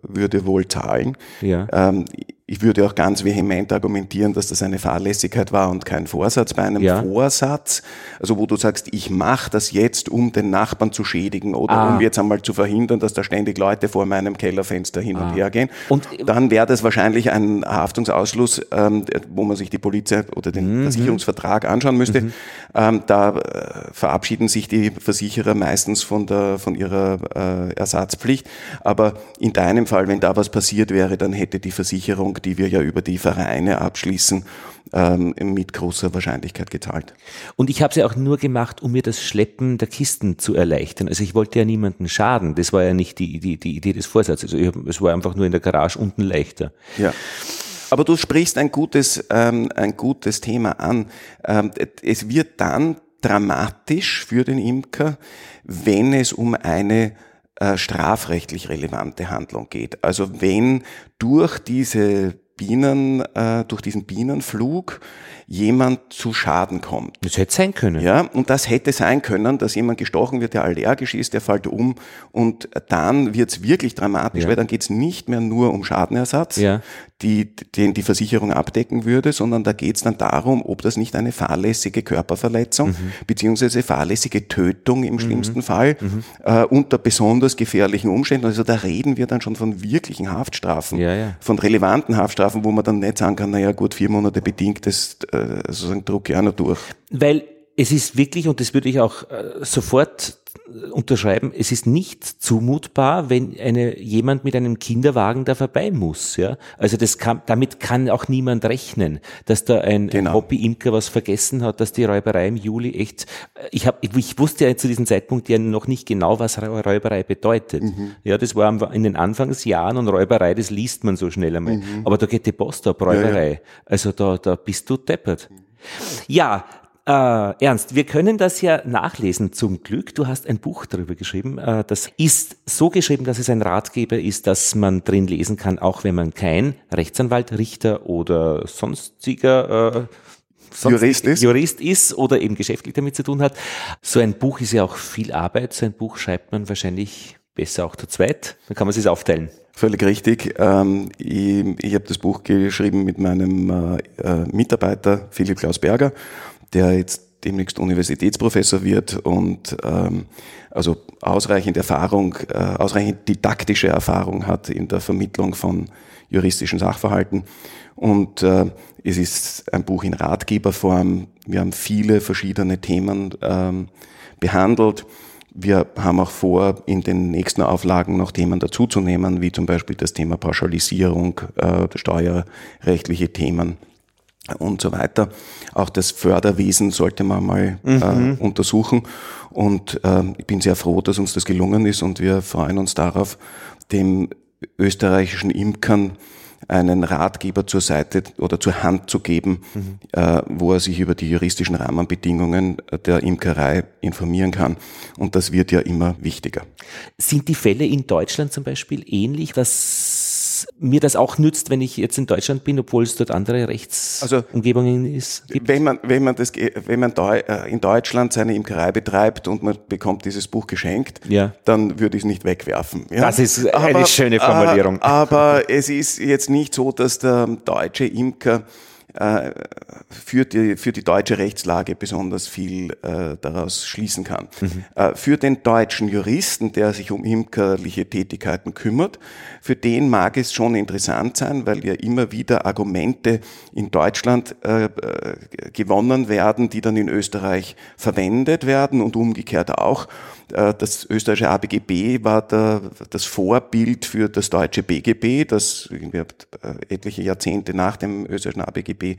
würde wohl zahlen. Ja. Ähm, ich würde auch ganz vehement argumentieren, dass das eine Fahrlässigkeit war und kein Vorsatz. Bei einem ja. Vorsatz, also wo du sagst, ich mache das jetzt, um den Nachbarn zu schädigen oder ah. um jetzt einmal zu verhindern, dass da ständig Leute vor meinem Kellerfenster hin ah. und her gehen, und dann wäre das wahrscheinlich ein Haftungsausschluss, ähm, wo man sich die Polizei oder den mhm. Versicherungsvertrag anschauen müsste. Mhm. Ähm, da äh, verabschieden sich die Versicherer meistens von, der, von ihrer äh, Ersatzpflicht. Aber in deinem Fall, wenn da was passiert wäre, dann hätte die Versicherung Die wir ja über die Vereine abschließen, ähm, mit großer Wahrscheinlichkeit gezahlt. Und ich habe es ja auch nur gemacht, um mir das Schleppen der Kisten zu erleichtern. Also ich wollte ja niemanden schaden. Das war ja nicht die, die, die Idee des Vorsatzes. Also ich, es war einfach nur in der Garage unten leichter. Ja. Aber du sprichst ein gutes, ähm, ein gutes Thema an. Ähm, es wird dann dramatisch für den Imker, wenn es um eine äh, strafrechtlich relevante Handlung geht. Also wenn durch diese Bienen, äh, durch diesen Bienenflug jemand zu Schaden kommt. Das hätte sein können. Ja, und das hätte sein können, dass jemand gestochen wird, der allergisch ist, der fällt um und dann wird es wirklich dramatisch, ja. weil dann geht es nicht mehr nur um Schadenersatz, ja. Die, den die Versicherung abdecken würde, sondern da geht es dann darum, ob das nicht eine fahrlässige Körperverletzung mhm. beziehungsweise fahrlässige Tötung im mhm. schlimmsten mhm. Fall mhm. Äh, unter besonders gefährlichen Umständen. Also da reden wir dann schon von wirklichen Haftstrafen, ja, von relevanten Haftstrafen, wo man dann nicht sagen kann, naja gut, vier Monate bedingt, das äh, sozusagen drucke ich auch noch durch. Weil es ist wirklich, und das würde ich auch äh, sofort unterschreiben, es ist nicht zumutbar, wenn eine, jemand mit einem Kinderwagen da vorbei muss. Ja? Also das kann, damit kann auch niemand rechnen, dass da ein, genau. Hobby-Imker was vergessen hat, dass die Räuberei im Juli echt, ich, hab, ich wusste ja zu diesem Zeitpunkt ja noch nicht genau, was Räuberei bedeutet. Mhm. Ja, das war in den Anfangsjahren und Räuberei, das liest man so schnell einmal. Mhm. Aber da geht die Post ab, Räuberei. Ja, ja. Also da, da bist du deppert. Ja, äh, Ernst, wir können das ja nachlesen zum Glück. Du hast ein Buch darüber geschrieben. Äh, das ist so geschrieben, dass es ein Ratgeber ist, dass man drin lesen kann, auch wenn man kein Rechtsanwalt, Richter oder sonstiger äh, Jurist ist. Jurist ist oder eben geschäftlich damit zu tun hat. So ein Buch ist ja auch viel Arbeit. So ein Buch schreibt man wahrscheinlich besser auch zu zweit. Dann kann man es aufteilen. Völlig richtig. Ähm, ich, ich habe das Buch geschrieben mit meinem äh, Mitarbeiter Philipp Klaus Berger der jetzt demnächst Universitätsprofessor wird und ähm, also ausreichend Erfahrung, äh, ausreichend didaktische Erfahrung hat in der Vermittlung von juristischen Sachverhalten. Und äh, es ist ein Buch in Ratgeberform. Wir haben viele verschiedene Themen ähm, behandelt. Wir haben auch vor, in den nächsten Auflagen noch Themen dazuzunehmen, wie zum Beispiel das Thema Pauschalisierung, äh, steuerrechtliche Themen und so weiter. Auch das Förderwesen sollte man mal äh, mhm. äh, untersuchen. Und äh, ich bin sehr froh, dass uns das gelungen ist und wir freuen uns darauf, dem österreichischen Imkern einen Ratgeber zur Seite oder zur Hand zu geben, mhm. äh, wo er sich über die juristischen Rahmenbedingungen der Imkerei informieren kann. Und das wird ja immer wichtiger. Sind die Fälle in Deutschland zum Beispiel ähnlich, dass mir das auch nützt, wenn ich jetzt in Deutschland bin, obwohl es dort andere Rechtsumgebungen also, ist. Gibt. Wenn man, wenn man das, wenn man äh, in Deutschland seine Imkerei betreibt und man bekommt dieses Buch geschenkt, ja. dann würde ich es nicht wegwerfen. Ja? Das ist eine aber, schöne Formulierung. Aber es ist jetzt nicht so, dass der deutsche Imker äh, für, die, für die deutsche Rechtslage besonders viel äh, daraus schließen kann. Mhm. Äh, für den deutschen Juristen, der sich um imkerliche Tätigkeiten kümmert, für den mag es schon interessant sein, weil ja immer wieder Argumente in Deutschland äh, äh gewonnen werden, die dann in Österreich verwendet werden und umgekehrt auch. Äh, das österreichische ABGB war der, das Vorbild für das deutsche BGB, das äh, etliche Jahrzehnte nach dem österreichischen ABGB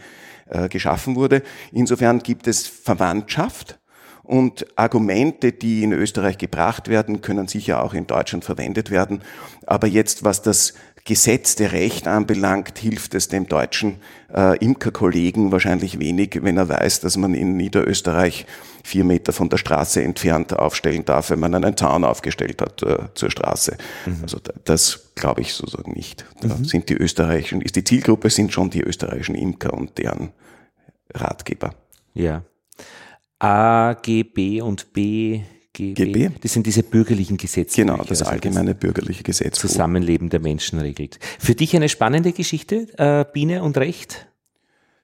geschaffen wurde. Insofern gibt es Verwandtschaft. Und Argumente, die in Österreich gebracht werden, können sicher auch in Deutschland verwendet werden. Aber jetzt, was das gesetzte Recht anbelangt, hilft es dem deutschen äh, Imkerkollegen wahrscheinlich wenig, wenn er weiß, dass man in Niederösterreich vier Meter von der Straße entfernt aufstellen darf, wenn man einen Zaun aufgestellt hat äh, zur Straße. Mhm. Also das glaube ich sozusagen nicht. Da mhm. sind die österreichischen, ist die Zielgruppe sind schon die österreichischen Imker und deren Ratgeber. Ja. A, G, B und B GB. Das sind diese bürgerlichen Gesetze. Genau, das also allgemeine bürgerliche Gesetz. Zusammenleben der Menschen regelt. Für dich eine spannende Geschichte, äh, Biene und Recht?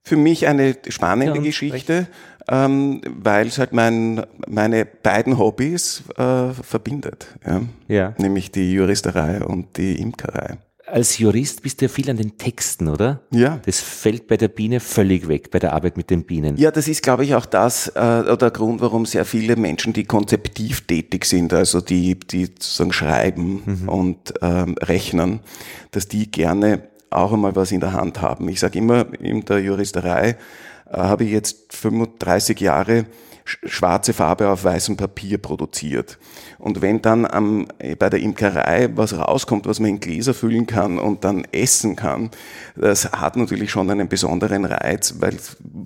Für mich eine spannende ja, Geschichte, ähm, weil es halt mein, meine beiden Hobbys äh, verbindet. Ja? ja. Nämlich die Juristerei und die Imkerei als Jurist bist du ja viel an den Texten, oder? Ja. Das fällt bei der Biene völlig weg, bei der Arbeit mit den Bienen. Ja, das ist, glaube ich, auch das, äh, der Grund, warum sehr viele Menschen, die konzeptiv tätig sind, also die, die sozusagen schreiben mhm. und ähm, rechnen, dass die gerne auch einmal was in der Hand haben. Ich sage immer, in der Juristerei äh, habe ich jetzt 35 Jahre schwarze Farbe auf weißem Papier produziert. Und wenn dann am, äh, bei der Imkerei was rauskommt, was man in Gläser füllen kann und dann essen kann, das hat natürlich schon einen besonderen Reiz, weil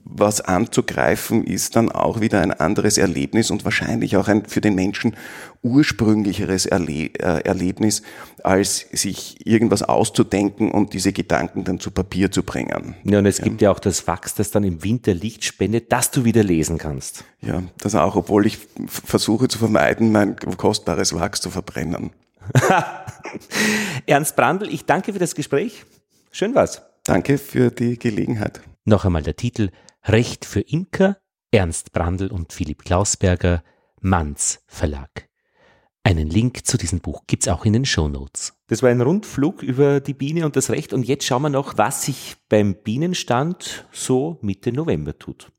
was anzugreifen ist dann auch wieder ein anderes Erlebnis und wahrscheinlich auch ein für den Menschen ursprünglicheres Erle äh, Erlebnis, als sich irgendwas auszudenken und diese Gedanken dann zu Papier zu bringen. Ja, und es ja. gibt ja auch das Wachs, das dann im Winter Licht spendet, dass du wieder lesen kannst. Ja, das auch, obwohl ich versuche zu vermeiden, mein kostbares Wachs zu verbrennen. Ernst Brandl, ich danke für das Gespräch. Schön war's. Danke für die Gelegenheit. Noch einmal der Titel Recht für Imker, Ernst Brandl und Philipp Klausberger, Manns Verlag. Einen Link zu diesem Buch gibt's auch in den Show Notes. Das war ein Rundflug über die Biene und das Recht und jetzt schauen wir noch, was sich beim Bienenstand so Mitte November tut.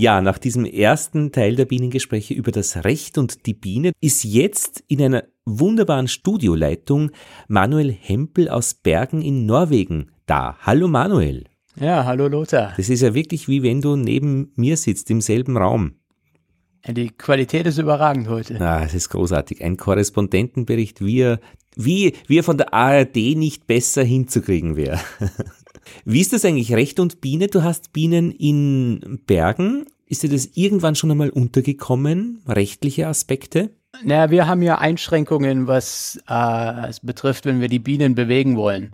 Ja, nach diesem ersten Teil der Bienengespräche über das Recht und die Biene ist jetzt in einer wunderbaren Studioleitung Manuel Hempel aus Bergen in Norwegen da. Hallo Manuel. Ja, hallo Lothar. Das ist ja wirklich wie wenn du neben mir sitzt im selben Raum. Die Qualität ist überragend heute. Ah, es ist großartig. Ein Korrespondentenbericht, wie er, wie, wie er von der ARD nicht besser hinzukriegen wäre. Wie ist das eigentlich? Recht und Biene? Du hast Bienen in Bergen. Ist dir das irgendwann schon einmal untergekommen? Rechtliche Aspekte? Naja, wir haben ja Einschränkungen, was äh, es betrifft, wenn wir die Bienen bewegen wollen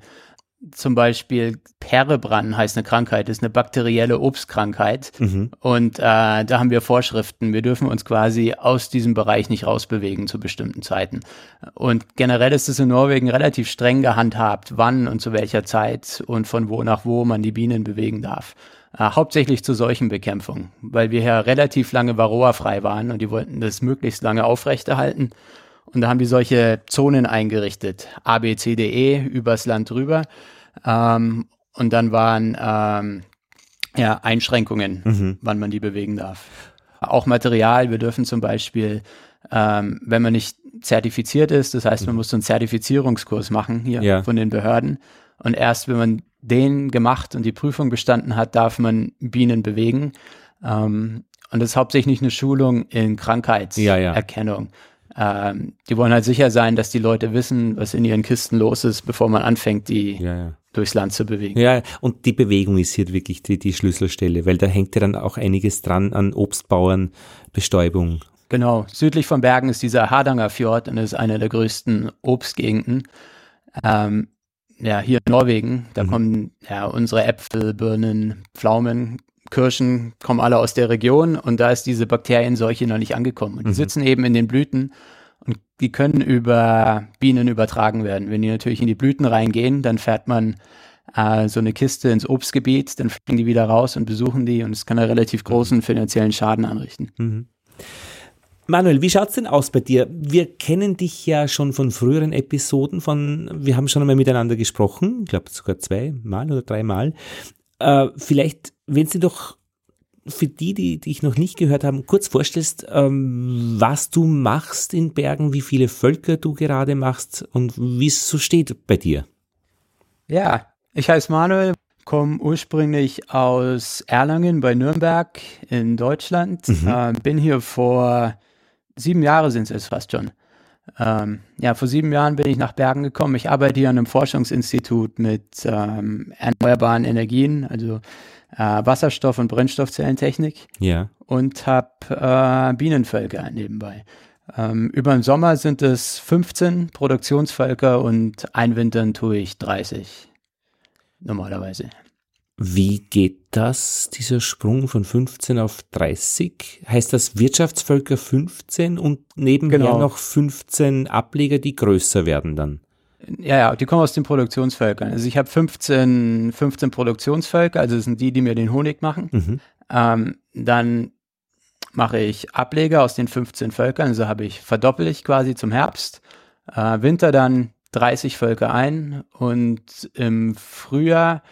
zum Beispiel Perebrand heißt eine Krankheit, ist eine bakterielle Obstkrankheit. Mhm. Und äh, da haben wir Vorschriften. Wir dürfen uns quasi aus diesem Bereich nicht rausbewegen zu bestimmten Zeiten. Und generell ist es in Norwegen relativ streng gehandhabt, wann und zu welcher Zeit und von wo nach wo man die Bienen bewegen darf. Äh, hauptsächlich zur Seuchenbekämpfung, weil wir ja relativ lange Varroa-frei waren und die wollten das möglichst lange aufrechterhalten. Und da haben die solche Zonen eingerichtet, A, B, C, D, E, übers Land drüber. Ähm, und dann waren ähm, ja, Einschränkungen, mhm. wann man die bewegen darf. Auch Material, wir dürfen zum Beispiel, ähm, wenn man nicht zertifiziert ist, das heißt, man mhm. muss so einen Zertifizierungskurs machen hier ja. von den Behörden. Und erst wenn man den gemacht und die Prüfung bestanden hat, darf man Bienen bewegen. Ähm, und das ist hauptsächlich eine Schulung in Krankheitserkennung. Ja, ja. Ähm, die wollen halt sicher sein, dass die Leute wissen, was in ihren Kisten los ist, bevor man anfängt, die ja, ja. durchs Land zu bewegen. Ja, und die Bewegung ist hier wirklich die, die Schlüsselstelle, weil da hängt ja dann auch einiges dran an Obstbauern, Bestäubung. Genau, südlich von Bergen ist dieser Hardanger Fjord und ist eine der größten Obstgegenden. Ähm, ja, hier in Norwegen, da mhm. kommen ja unsere Äpfel, Birnen, Pflaumen, Kirschen kommen alle aus der Region und da ist diese Bakterienseuche noch nicht angekommen. Und die mhm. sitzen eben in den Blüten und die können über Bienen übertragen werden. Wenn die natürlich in die Blüten reingehen, dann fährt man äh, so eine Kiste ins Obstgebiet, dann fliegen die wieder raus und besuchen die und es kann einen relativ mhm. großen finanziellen Schaden anrichten. Mhm. Manuel, wie schaut's denn aus bei dir? Wir kennen dich ja schon von früheren Episoden von, wir haben schon einmal miteinander gesprochen, ich glaube sogar zweimal oder dreimal. Äh, vielleicht, wenn Sie doch für die, die dich noch nicht gehört haben, kurz vorstellst, ähm, was du machst in Bergen, wie viele Völker du gerade machst und wie es so steht bei dir. Ja, ich heiße Manuel, komme ursprünglich aus Erlangen bei Nürnberg in Deutschland, mhm. äh, bin hier vor sieben Jahren sind es jetzt fast schon, ähm, ja, vor sieben Jahren bin ich nach Bergen gekommen. Ich arbeite hier an einem Forschungsinstitut mit ähm, erneuerbaren Energien, also äh, Wasserstoff- und Brennstoffzellentechnik. Ja. Und habe äh, Bienenvölker nebenbei. Ähm, über den Sommer sind es 15 Produktionsvölker und einwintern tue ich 30 normalerweise. Wie geht das, dieser Sprung von 15 auf 30? Heißt das Wirtschaftsvölker 15 und nebenher genau. noch 15 Ableger, die größer werden dann? Ja, ja, die kommen aus den Produktionsvölkern. Also ich habe 15, 15 Produktionsvölker, also das sind die, die mir den Honig machen. Mhm. Ähm, dann mache ich Ableger aus den 15 Völkern, also habe ich, verdoppel ich quasi zum Herbst. Äh, Winter dann 30 Völker ein und im Frühjahr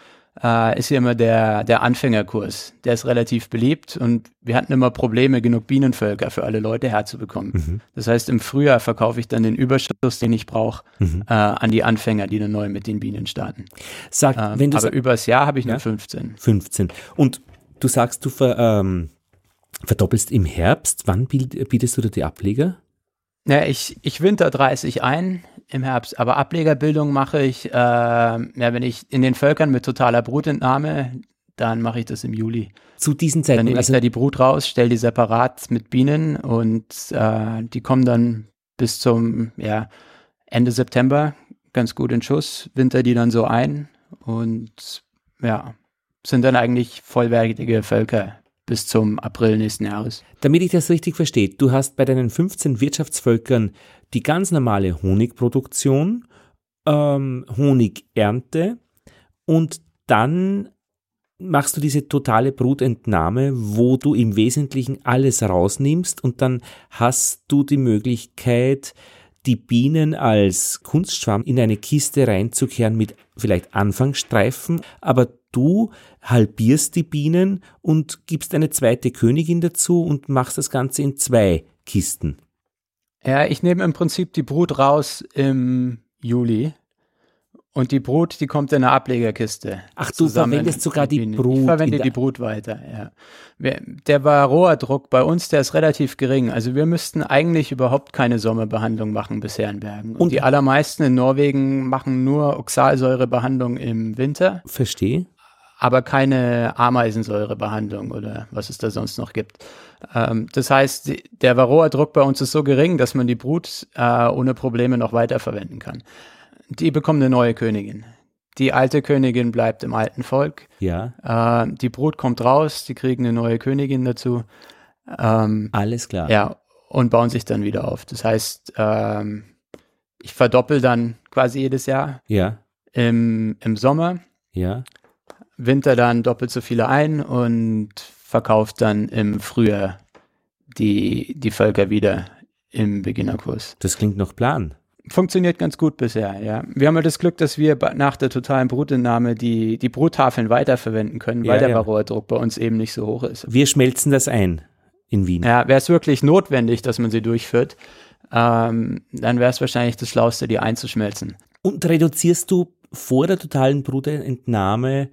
äh, ist hier immer der, der Anfängerkurs. Der ist relativ beliebt und wir hatten immer Probleme, genug Bienenvölker für alle Leute herzubekommen. Mhm. Das heißt, im Frühjahr verkaufe ich dann den Überschuss, den ich brauche, mhm. äh, an die Anfänger, die dann neu mit den Bienen starten. Sag, ähm, wenn du aber übers Jahr habe ich ja? nur 15. 15. Und du sagst, du ver, ähm, verdoppelst im Herbst. Wann bietest du da die Ableger? Ja, ich, ich winter 30 ein im Herbst, aber Ablegerbildung mache ich, äh, ja, wenn ich in den Völkern mit totaler Brutentnahme, dann mache ich das im Juli. Zu diesen Zeiten? Dann nehme ich also da die Brut raus, stelle die separat mit Bienen und äh, die kommen dann bis zum ja, Ende September ganz gut in Schuss, winter die dann so ein und ja, sind dann eigentlich vollwertige Völker bis zum April nächsten Jahres. Damit ich das richtig verstehe, du hast bei deinen 15 Wirtschaftsvölkern die ganz normale Honigproduktion, ähm, Honigernte und dann machst du diese totale Brutentnahme, wo du im Wesentlichen alles rausnimmst und dann hast du die Möglichkeit, die Bienen als Kunstschwamm in eine Kiste reinzukehren mit vielleicht Anfangsstreifen, aber du halbierst die Bienen und gibst eine zweite Königin dazu und machst das Ganze in zwei Kisten. Ja, ich nehme im Prinzip die Brut raus im Juli. Und die Brut, die kommt in eine Ablegerkiste. Ach, du verwendest sogar die Brut. Ich verwende die Brut weiter, ja. Der Varroa-Druck bei uns, der ist relativ gering. Also wir müssten eigentlich überhaupt keine Sommerbehandlung machen bisher in Bergen. Und, Und die allermeisten in Norwegen machen nur Oxalsäurebehandlung im Winter. Verstehe aber keine Ameisensäurebehandlung oder was es da sonst noch gibt. Ähm, das heißt, der Varroa-Druck bei uns ist so gering, dass man die Brut äh, ohne Probleme noch weiterverwenden kann. Die bekommen eine neue Königin. Die alte Königin bleibt im alten Volk. Ja. Äh, die Brut kommt raus, die kriegen eine neue Königin dazu. Ähm, Alles klar. Ja, und bauen sich dann wieder auf. Das heißt, ähm, ich verdoppel dann quasi jedes Jahr. Ja. Im, im Sommer. Ja. Winter dann doppelt so viele ein und verkauft dann im Frühjahr die, die Völker wieder im Beginnerkurs. Das klingt noch Plan. Funktioniert ganz gut bisher, ja. Wir haben ja das Glück, dass wir nach der totalen Brutentnahme die, die Bruttafeln weiterverwenden können, weil ja, der ja. Varroa-Druck bei uns eben nicht so hoch ist. Wir schmelzen das ein in Wien. Ja, wäre es wirklich notwendig, dass man sie durchführt, ähm, dann wäre es wahrscheinlich das Schlauste, die einzuschmelzen. Und reduzierst du vor der totalen Brutentnahme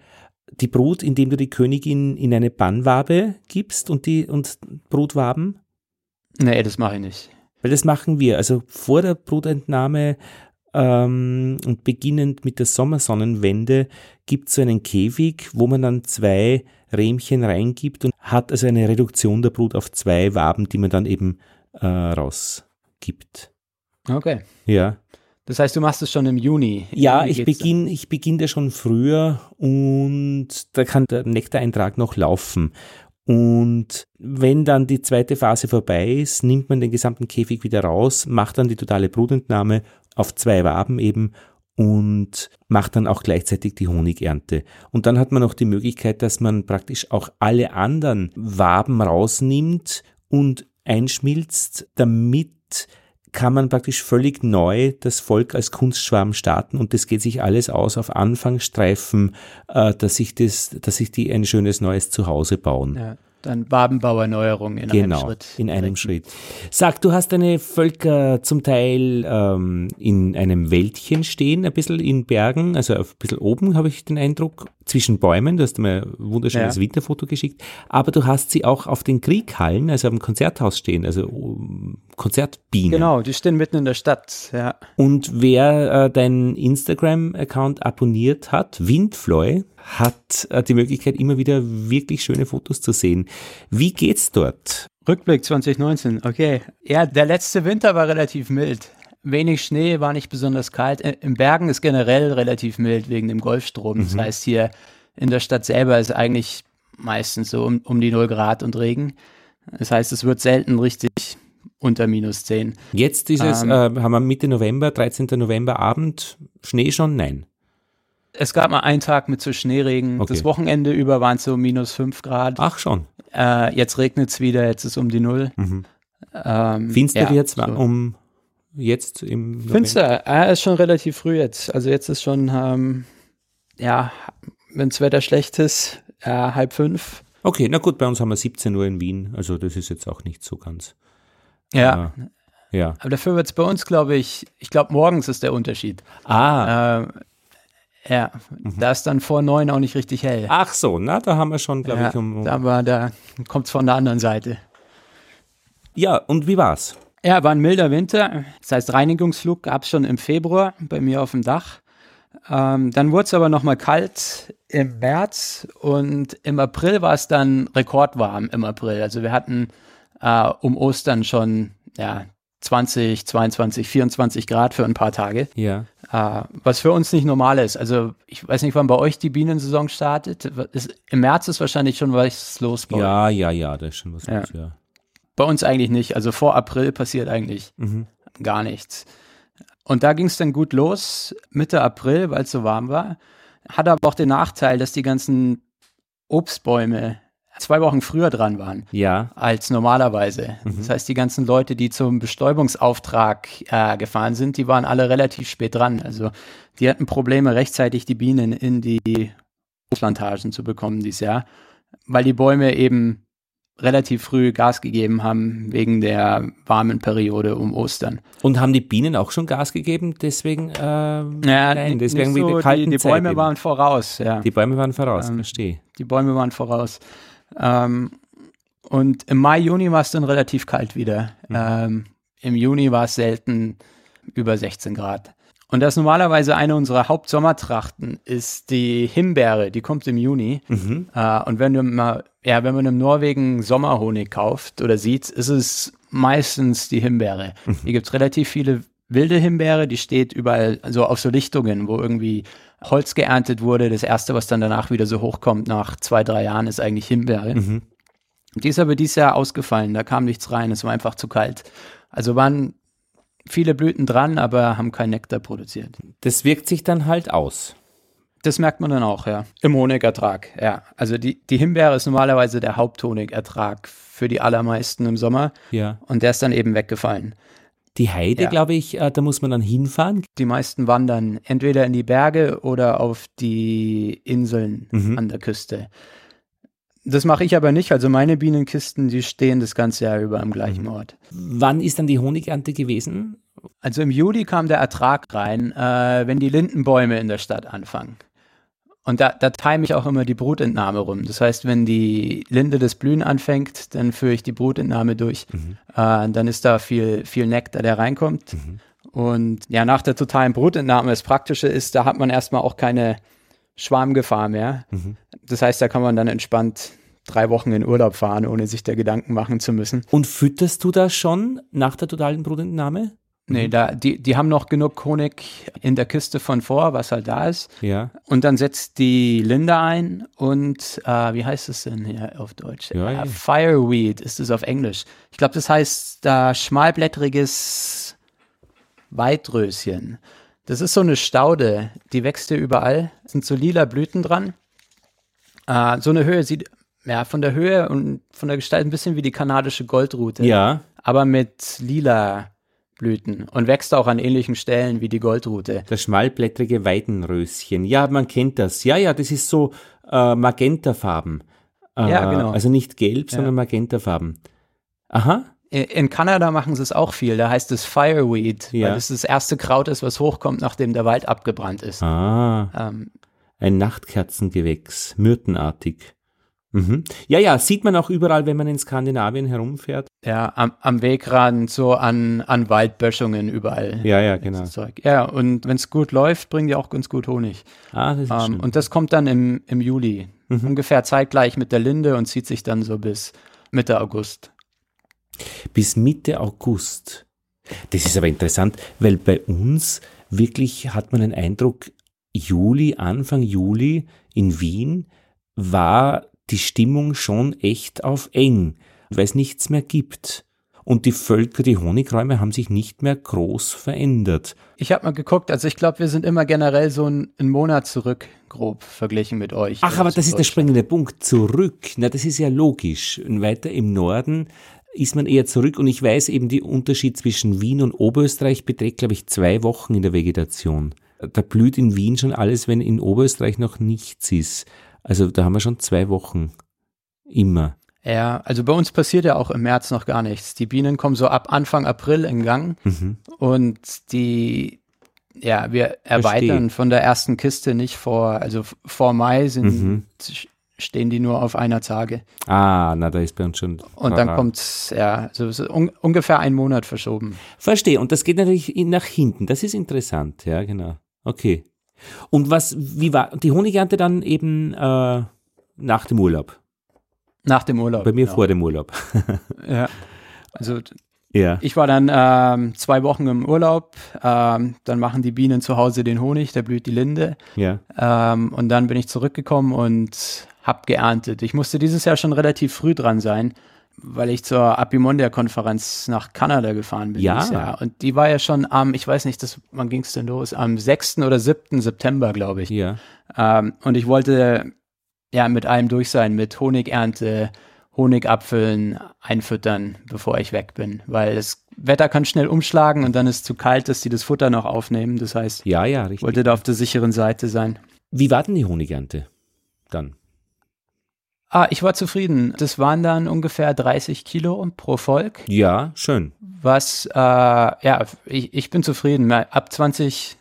die Brut, indem du die Königin in eine Bannwabe gibst und die und Brutwaben? Nee, das mache ich nicht. Weil das machen wir. Also vor der Brutentnahme ähm, und beginnend mit der Sommersonnenwende gibt es so einen Käfig, wo man dann zwei Rähmchen reingibt und hat also eine Reduktion der Brut auf zwei Waben, die man dann eben äh, rausgibt. Okay. Ja. Das heißt, du machst es schon im Juni. Ja, ich beginne ich beginn da schon früher und da kann der Nektareintrag noch laufen. Und wenn dann die zweite Phase vorbei ist, nimmt man den gesamten Käfig wieder raus, macht dann die totale Brutentnahme auf zwei Waben eben und macht dann auch gleichzeitig die Honigernte. Und dann hat man noch die Möglichkeit, dass man praktisch auch alle anderen Waben rausnimmt und einschmilzt, damit kann man praktisch völlig neu das Volk als Kunstschwarm starten und das geht sich alles aus auf Anfangsstreifen, äh, dass sich das, dass sich die ein schönes neues Zuhause bauen. Ja. Dann Wabenbauerneuerung in genau, einem Schritt. in einem Schritt. Sag, du hast deine Völker zum Teil ähm, in einem Wäldchen stehen, ein bisschen in Bergen, also ein bisschen oben habe ich den Eindruck, zwischen Bäumen, du hast mir ein wunderschönes ja. Winterfoto geschickt, aber du hast sie auch auf den Krieghallen, also am Konzerthaus stehen, also Konzertbienen. Genau, die stehen mitten in der Stadt, ja. Und wer äh, deinen Instagram-Account abonniert hat, Windfloy, hat äh, die Möglichkeit, immer wieder wirklich schöne Fotos zu sehen. Wie geht's dort? Rückblick 2019, okay. Ja, der letzte Winter war relativ mild. Wenig Schnee, war nicht besonders kalt. Im Bergen ist generell relativ mild wegen dem Golfstrom. Das mhm. heißt, hier in der Stadt selber ist eigentlich meistens so um, um die 0 Grad und Regen. Das heißt, es wird selten richtig unter minus 10. Jetzt ist es, Ähm. äh, haben wir Mitte November, 13. November Abend, Schnee schon? Nein. Es gab mal einen Tag mit so Schneeregen. Okay. Das Wochenende über waren es so minus 5 Grad. Ach schon. Äh, jetzt regnet es wieder, jetzt ist um die Null. Mhm. Ähm, Finster ja, wird's so. um jetzt im November? Finster, äh, ist schon relativ früh jetzt. Also jetzt ist schon, ähm, ja, wenn das Wetter schlecht ist, äh, halb fünf. Okay, na gut, bei uns haben wir 17 Uhr in Wien, also das ist jetzt auch nicht so ganz. Ja, äh, ja. aber dafür wird es bei uns, glaube ich, ich glaube morgens ist der Unterschied. Ah, Ähm, ja, da ist dann vor neun auch nicht richtig hell. ach so, na, da haben wir schon, glaube ja, ich, um, um aber da kommt es von der anderen Seite. Ja, und wie war's? Ja, war ein milder Winter. Das heißt, Reinigungsflug gab es schon im Februar bei mir auf dem Dach. Ähm, dann wurde es aber nochmal kalt im März und im April war es dann rekordwarm im April. Also wir hatten äh, um Ostern schon ja, 20, 22, 24 Grad für ein paar Tage, Ja. äh, was für uns nicht normal ist. Also ich weiß nicht, wann bei euch die Bienensaison startet. Ist, Im März ist wahrscheinlich schon was los bei. Ja, ja, ja, da ist schon was Ja. los, ja. Bei uns eigentlich nicht. Also vor April passiert eigentlich Mhm. gar nichts. Und da ging es dann gut los, Mitte April, weil es so warm war. Hat aber auch den Nachteil, dass die ganzen Obstbäume zwei Wochen früher dran waren Ja, als normalerweise. Mhm. Das heißt, die ganzen Leute, die zum Bestäubungsauftrag äh, gefahren sind, die waren alle relativ spät dran. Also die hatten Probleme, rechtzeitig die Bienen in die Obstplantagen zu bekommen dieses Jahr, weil die Bäume eben relativ früh Gas gegeben haben wegen der warmen Periode um Ostern. und haben die Bienen auch schon Gas gegeben, deswegen, äh, Ja, nein, deswegen wegen so, die, die Bäume eben. waren voraus, ja. Die Bäume waren voraus, Ähm, verstehe. Die Bäume waren voraus. Ähm, und im Mai, Juni war es dann relativ kalt wieder. Mhm. Ähm, Im Juni war es selten über 16 Grad. Und das ist normalerweise eine unserer Hauptsommertrachten, ist die Himbeere, die kommt im Juni. Mhm. Äh, und wenn du mal, ja, wenn man im Norwegen Sommerhonig kauft oder sieht, ist es meistens die Himbeere. Mhm. Hier gibt es relativ viele wilde Himbeere, die steht überall, so auf so Lichtungen, wo irgendwie Holz geerntet wurde. Das erste, was dann danach wieder so hochkommt nach zwei, drei Jahren, ist eigentlich Himbeere. Mhm. Die ist aber dieses Jahr ausgefallen, da kam nichts rein, es war einfach zu kalt. Also waren viele Blüten dran, aber haben keinen Nektar produziert. Das wirkt sich dann halt aus. Das merkt man dann auch, ja. Im Honigertrag, ja. Also die, die Himbeere ist normalerweise der Haupthonigertrag für die allermeisten im Sommer Ja. und der ist dann eben weggefallen. Die Heide, Ja. glaube ich, äh, da muss man dann hinfahren. Die meisten wandern entweder in die Berge oder auf die Inseln Mhm. an der Küste. Das mache ich aber nicht. Also meine Bienenkisten, die stehen das ganze Jahr über am gleichen Ort. Wann ist dann die Honigernte gewesen? Also im Juli kam der Ertrag rein, äh, wenn die Lindenbäume in der Stadt anfangen. Und da, da time ich auch immer die Brutentnahme rum. Das heißt, wenn die Linde das Blühen anfängt, dann führe ich die Brutentnahme durch. Äh, dann ist da viel, viel Nektar, der reinkommt. Und ja, nach der totalen Brutentnahme, das Praktische ist, da hat man erstmal auch keine Schwarmgefahr mehr. Das heißt, da kann man dann entspannt drei Wochen in Urlaub fahren, ohne sich da Gedanken machen zu müssen. Und fütterst du das schon nach der totalen Brutentnahme? Nee, da, die, die haben noch genug Honig in der Kiste von vor, was halt da ist. Ja. Und dann setzt die Linde ein und äh, wie heißt es denn hier auf Deutsch? Ja, Äh, ja. Fireweed ist es auf Englisch. Ich glaube, das heißt da schmalblättriges Weitröschen. Das ist so eine Staude, die wächst hier überall. Es sind so lila Blüten dran. Äh, so eine Höhe sieht ja von der Höhe und von der Gestalt ein bisschen wie die kanadische Goldrute Ja. aber mit lila Blüten und wächst auch an ähnlichen Stellen wie die Goldrute. Das schmalblättrige Weidenröschen. Ja, man kennt das. Ja, ja, das ist so äh, Magentafarben. Äh, Ja, genau. Also nicht gelb, sondern Magentafarben. Aha. In Kanada machen sie es auch viel, da heißt es Fireweed, Ja. weil es das erste Kraut ist, was hochkommt, nachdem der Wald abgebrannt ist. Ah, Ähm, ein Nachtkerzengewächs, myrtenartig. Mhm. Ja, ja, sieht man auch überall, wenn man in Skandinavien herumfährt. ja, am, am Wegrand, so an, an Waldböschungen überall. Ja, ja, genau. Zeug. Ja, und wenn es gut läuft, bringen die auch ganz gut Honig. Ah, das ist Ähm, schön. und das kommt dann im, im Juli, Mhm. ungefähr zeitgleich mit der Linde und zieht sich dann so bis Mitte August. Bis Mitte August. Das ist aber interessant, weil bei uns wirklich hat man den Eindruck, Juli, Anfang Juli in Wien war die Stimmung schon echt auf eng, weil es nichts mehr gibt. und die Völker, die Honigräume haben sich nicht mehr groß verändert. Ich habe mal geguckt, also ich glaube, wir sind immer generell so einen, einen Monat zurück, grob verglichen mit euch. Ach, aber das ist der springende Punkt. Zurück. Na, das ist ja logisch. Und weiter im Norden ist man eher zurück und ich weiß eben, die Unterschied zwischen Wien und Oberösterreich beträgt, glaube ich, zwei Wochen in der Vegetation. Da blüht in Wien schon alles, wenn in Oberösterreich noch nichts ist. Also da haben wir schon zwei Wochen. Immer. Ja, also bei uns passiert ja auch im März noch gar nichts. Die Bienen kommen so ab Anfang April in Gang mhm. und die, ja, wir erweitern Versteh. von der ersten Kiste nicht vor, also vor Mai sind, mhm. Stehen die nur auf einer Zage. Ah, na, da ist bei uns schon. Und dann kommt, ja, so, so un, ungefähr ein Monat verschoben. Verstehe. Und das geht natürlich nach hinten. Das ist interessant. Ja, genau. Okay. Und was, wie war die Honigernte dann eben äh, nach dem Urlaub? Nach dem Urlaub. Bei mir genau. vor dem Urlaub. ja. Also ja. ich war dann ähm, zwei Wochen im Urlaub. Ähm, dann machen die Bienen zu Hause den Honig, da blüht die Linde. Ja. Ähm, und dann bin ich zurückgekommen und hab geerntet. Ich musste dieses Jahr schon relativ früh dran sein, weil ich zur Apimondia-Konferenz nach Kanada gefahren bin. Ja. Und die war ja schon am, ich weiß nicht, das, wann ging es denn los? Am 6. oder 7. September, glaube ich. Ja. Ähm, und ich wollte ja, mit allem durch sein, mit Honigernte, Honigapfeln einfüttern, bevor ich weg bin, weil das Wetter kann schnell umschlagen und dann ist es zu kalt, dass die das Futter noch aufnehmen. Das heißt, ja, ja, richtig. wollte da auf der sicheren Seite sein. Wie war denn die Honigernte dann? Ah, ich war zufrieden. Das waren dann ungefähr 30 Kilo pro Volk. Ja, schön. Was, äh, ja, ich, ich bin zufrieden. Ab 20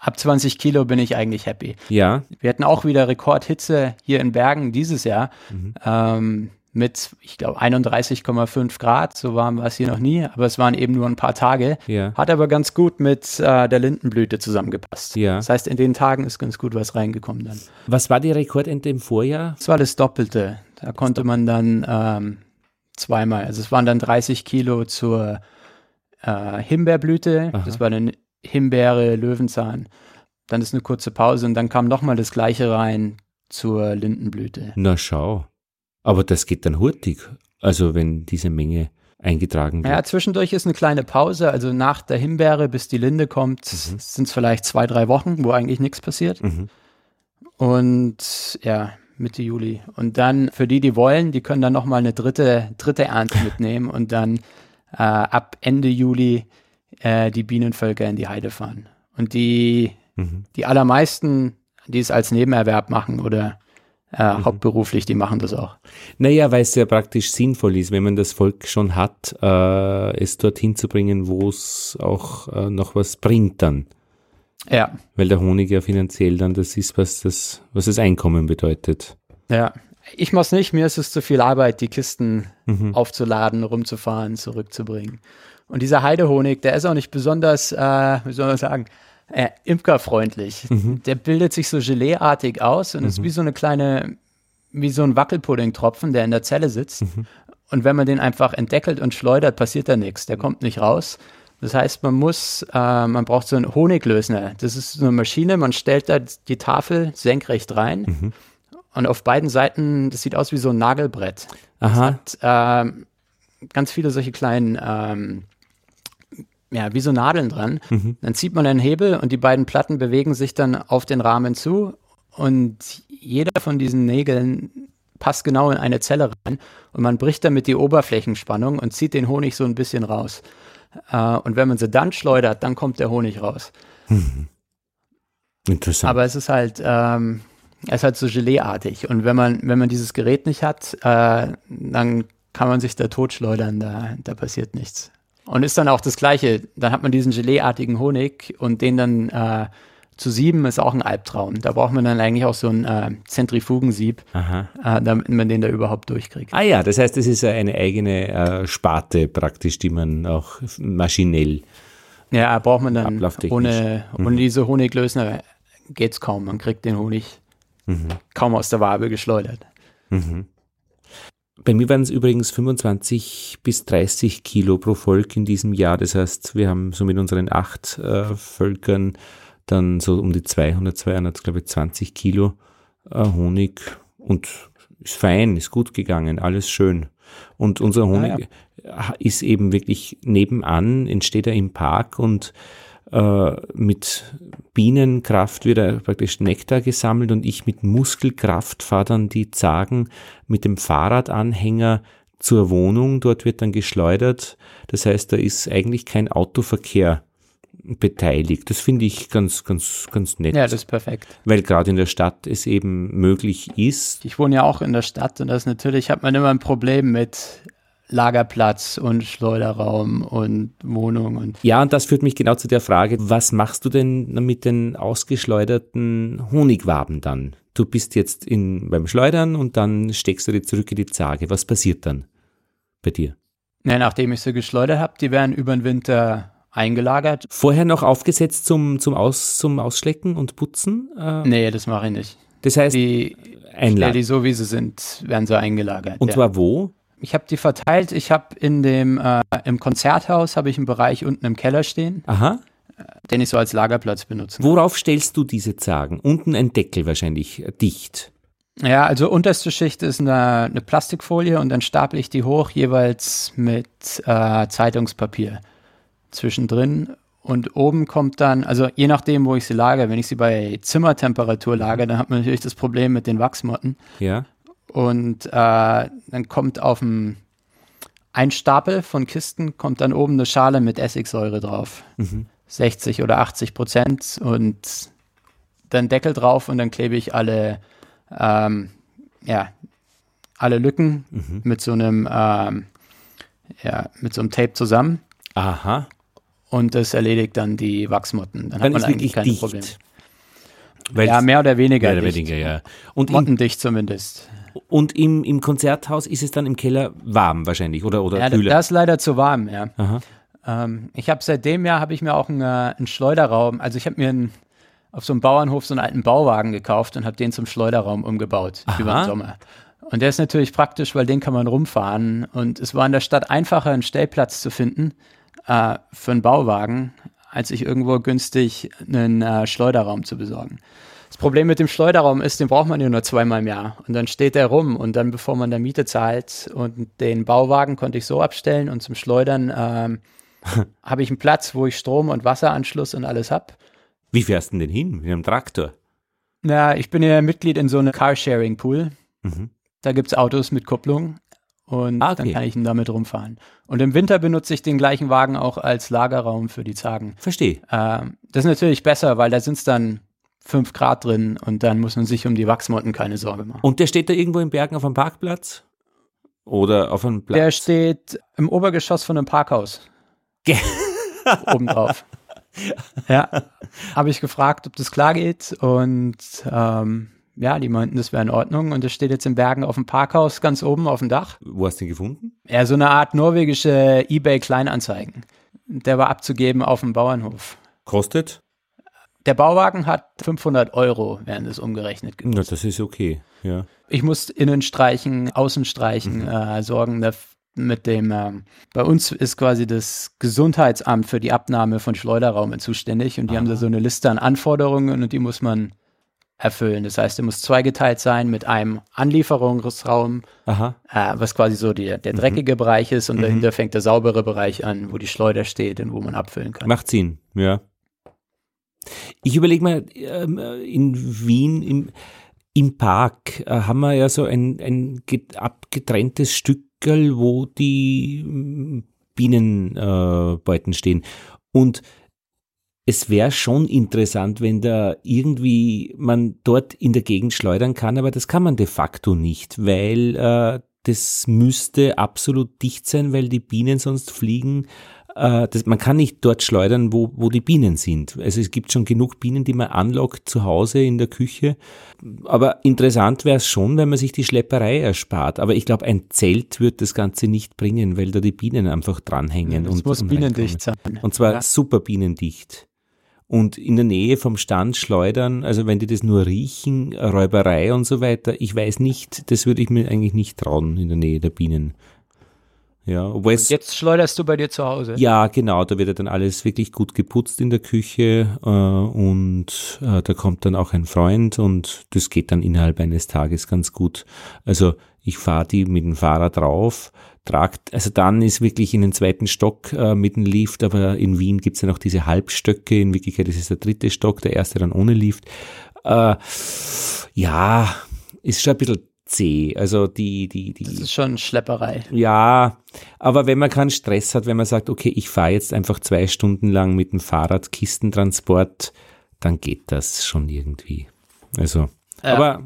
ab 20 Kilo bin ich eigentlich happy. Ja. Wir hatten auch wieder Rekordhitze hier in Bergen dieses Jahr. Mhm. Ähm, mit, ich glaube, 31,5 Grad. So warm war es hier noch nie, aber es waren eben nur ein paar Tage. Ja. Hat aber ganz gut mit äh, der Lindenblüte zusammengepasst. Ja. Das heißt, in den Tagen ist ganz gut was reingekommen dann. Was war die Rekordente im Vorjahr? Das war das Doppelte. Da konnte man dann ähm, zweimal, also es waren dann 30 Kilo zur äh, Himbeerblüte. Aha. Das war eine Himbeere, Löwenzahn. Dann ist eine kurze Pause und dann kam nochmal das gleiche rein zur Lindenblüte. Na schau. Aber das geht dann hurtig. Also wenn diese Menge eingetragen wird. Ja, zwischendurch ist eine kleine Pause. Also nach der Himbeere, bis die Linde kommt, mhm. sind es vielleicht zwei, drei Wochen, wo eigentlich nichts passiert. Mhm. Und ja, Mitte Juli. Und dann für die, die wollen, die können dann nochmal eine dritte, dritte Ernte mitnehmen und dann äh, ab Ende Juli äh, die Bienenvölker in die Heide fahren. Und die, mhm. die allermeisten, die es als Nebenerwerb machen oder äh, mhm. hauptberuflich, die machen das auch. Naja, weil es ja praktisch sinnvoll ist, wenn man das Volk schon hat, äh, es dorthin zu bringen, wo es auch äh, noch was bringt dann. Ja. Weil der Honig ja finanziell dann das ist, was das, was das Einkommen bedeutet. Ja. Ich mach's nicht, mir ist es zu viel Arbeit, die Kisten mhm. aufzuladen, rumzufahren, zurückzubringen. Und dieser Heidehonig, der ist auch nicht besonders, äh, wie soll man sagen, äh, imkerfreundlich. Mhm. Der bildet sich so Geleeartig aus und mhm. ist wie so eine kleine, wie so ein Wackelpuddingtropfen, der in der Zelle sitzt. Mhm. Und wenn man den einfach entdeckelt und schleudert, passiert da nichts. Der kommt nicht raus. Das heißt, man muss, äh, man braucht so einen Honiglösner. Das ist so eine Maschine, man stellt da die Tafel senkrecht rein. Mhm. Und auf beiden Seiten, das sieht aus wie so ein Nagelbrett. Aha. Das hat äh, ganz viele solche kleinen ähm, ja, wie so Nadeln dran. Mhm. Dann zieht man einen Hebel und die beiden Platten bewegen sich dann auf den Rahmen zu und jeder von diesen Nägeln passt genau in eine Zelle rein und man bricht damit die Oberflächenspannung und zieht den Honig so ein bisschen raus. Äh, und wenn man sie dann schleudert, dann kommt der Honig raus. Mhm. Interessant. Aber es ist halt, ähm, es ist halt so Geleeartig. Und wenn man, wenn man dieses Gerät nicht hat, äh, dann kann man sich da totschleudern, da, da passiert nichts. Und ist dann auch das Gleiche. Dann hat man diesen Geleeartigen Honig und den dann äh, zu sieben ist auch ein Albtraum. Da braucht man dann eigentlich auch so ein äh, Zentrifugensieb, äh, damit man den da überhaupt durchkriegt. Ah ja, das heißt, es ist eine eigene äh, Sparte praktisch, die man auch maschinell. Ja, braucht man dann ohne, mhm. ohne diese Honiglösner geht's kaum. Man kriegt den Honig mhm. kaum aus der Wabe geschleudert. Mhm. Bei mir waren es übrigens 25 bis 30 Kilo pro Volk in diesem Jahr. Das heißt, wir haben so mit unseren acht äh, Völkern dann so um die 200, 200, glaube ich, 20 Kilo äh, Honig und ist fein, ist gut gegangen, alles schön. Und unser Honig ah, ja. ist eben wirklich nebenan, entsteht er im Park und äh, mit Bienenkraft wird er praktisch Nektar gesammelt und ich mit Muskelkraft fahre dann die Zagen mit dem Fahrradanhänger zur Wohnung. Dort wird dann geschleudert. Das heißt, da ist eigentlich kein Autoverkehr beteiligt. Das finde ich ganz, ganz, ganz nett. Ja, das ist perfekt. Weil gerade in der Stadt es eben möglich ist. Ich wohne ja auch in der Stadt und das natürlich hat man immer ein Problem mit Lagerplatz und Schleuderraum und Wohnung und. Ja, und das führt mich genau zu der Frage, was machst du denn mit den ausgeschleuderten Honigwaben dann? Du bist jetzt in, beim Schleudern und dann steckst du die zurück in die Zage. Was passiert dann bei dir? Ja, nachdem ich sie geschleudert habe, die werden über den Winter eingelagert. Vorher noch aufgesetzt zum, zum, Aus, zum Ausschlecken und Putzen? Äh, nee, das mache ich nicht. Das heißt, die, einladen. die so wie sie sind, werden so eingelagert. Und ja. zwar wo? Ich habe die verteilt. Ich habe in dem äh, im Konzerthaus habe ich einen Bereich unten im Keller stehen. Aha. Den ich so als Lagerplatz benutze. Worauf stellst du diese Zagen? Unten ein Deckel wahrscheinlich äh, dicht. Ja, also unterste Schicht ist eine, eine Plastikfolie und dann staple ich die hoch jeweils mit äh, Zeitungspapier zwischendrin und oben kommt dann, also je nachdem, wo ich sie lagere, wenn ich sie bei Zimmertemperatur lagere, dann hat man natürlich das Problem mit den Wachsmotten. Ja. Und äh, dann kommt auf dem ein Stapel von Kisten, kommt dann oben eine Schale mit Essigsäure drauf. Mhm. 60 oder 80 Prozent und dann Deckel drauf und dann klebe ich alle, ähm, ja, alle Lücken mhm. mit so einem, ähm, ja, mit so einem Tape zusammen. Aha. Und das erledigt dann die Wachsmotten. Dann, dann hat man eigentlich keine dicht. Probleme. ja, mehr oder weniger. Mehr oder weniger, ja. Und Mottendicht zumindest. Und im, im Konzerthaus ist es dann im Keller warm wahrscheinlich oder, oder ja, kühler? Das ist leider zu warm, ja. Ähm, ich habe seit dem Jahr habe ich mir auch einen, äh, einen Schleuderraum, also ich habe mir einen, auf so einem Bauernhof so einen alten Bauwagen gekauft und habe den zum Schleuderraum umgebaut Aha. über den Sommer. Und der ist natürlich praktisch, weil den kann man rumfahren. Und es war in der Stadt einfacher, einen Stellplatz zu finden äh, für einen Bauwagen, als sich irgendwo günstig einen äh, Schleuderraum zu besorgen. Problem mit dem Schleuderraum ist, den braucht man ja nur zweimal im Jahr. Und dann steht der rum und dann, bevor man da Miete zahlt und den Bauwagen konnte ich so abstellen und zum Schleudern ähm, habe ich einen Platz, wo ich Strom- und Wasseranschluss und alles habe. Wie fährst du denn hin? Mit einem Traktor? Na, ich bin ja Mitglied in so einem Carsharing-Pool. Mhm. Da gibt es Autos mit Kupplung und ah, okay. dann kann ich ihn damit rumfahren. Und im Winter benutze ich den gleichen Wagen auch als Lagerraum für die Zagen. Verstehe. Ähm, das ist natürlich besser, weil da sind es dann 5 Grad drin und dann muss man sich um die Wachsmotten keine Sorge machen. Und der steht da irgendwo in Bergen auf einem Parkplatz? Oder auf einem Platz? Der steht im Obergeschoss von einem Parkhaus. Obendrauf. ja, habe ich gefragt, ob das klar geht und ähm, ja, die meinten, das wäre in Ordnung und das steht jetzt in Bergen auf dem Parkhaus ganz oben auf dem Dach. Wo hast du den gefunden? Ja, so eine Art norwegische eBay Kleinanzeigen. Der war abzugeben auf dem Bauernhof. Kostet? Der Bauwagen hat 500 Euro, während es umgerechnet gekostet. Das ist okay, ja. Ich muss innen streichen, außen streichen, mhm. äh, sorgen mit dem, äh, bei uns ist quasi das Gesundheitsamt für die Abnahme von Schleuderraumen zuständig und die Aha. haben da so eine Liste an Anforderungen und die muss man erfüllen. Das heißt, er muss zweigeteilt sein mit einem Anlieferungsraum, äh, was quasi so die, der mhm. dreckige mhm. Bereich ist und mhm. dahinter fängt der saubere Bereich an, wo die Schleuder steht und wo man abfüllen kann. Macht Sinn, ja. Ich überlege mal, ähm, in Wien im, im Park äh, haben wir ja so ein, ein abgetrenntes Stückel, wo die mm, Bienenbeuten stehen. Und es wäre schon interessant, wenn da irgendwie man dort in der Gegend schleudern kann, aber das kann man de facto nicht, weil äh, das müsste absolut dicht sein, weil die Bienen sonst fliegen äh, das, man kann nicht dort schleudern, wo, wo die Bienen sind. Also es gibt schon genug Bienen, die man anlockt zu Hause in der Küche. Aber interessant wäre es schon, wenn man sich die Schlepperei erspart. Aber ich glaube, ein Zelt wird das Ganze nicht bringen, weil da die Bienen einfach dranhängen. Es muss bienendicht sein. Und zwar ja. super bienendicht und in der Nähe vom Stand schleudern, also wenn die das nur riechen, Räuberei und so weiter, ich weiß nicht, das würde ich mir eigentlich nicht trauen in der Nähe der Bienen. Ja, es, jetzt schleuderst du bei dir zu Hause. Ja, genau. Da wird ja dann alles wirklich gut geputzt in der Küche äh, und äh, da kommt dann auch ein Freund und das geht dann innerhalb eines Tages ganz gut. Also ich fahre die mit dem Fahrrad drauf, tragt, also dann ist wirklich in den zweiten Stock äh, mit dem Lift, aber in Wien gibt's ja noch diese Halbstöcke, in Wirklichkeit ist es der dritte Stock, der erste dann ohne Lift. Äh, ja, ist schon ein bisschen zäh. Also die, die, die. Das ist schon Schlepperei. Ja, aber wenn man keinen Stress hat, wenn man sagt, okay, ich fahre jetzt einfach zwei Stunden lang mit dem Fahrrad Kistentransport, dann geht das schon irgendwie. Also, ja. aber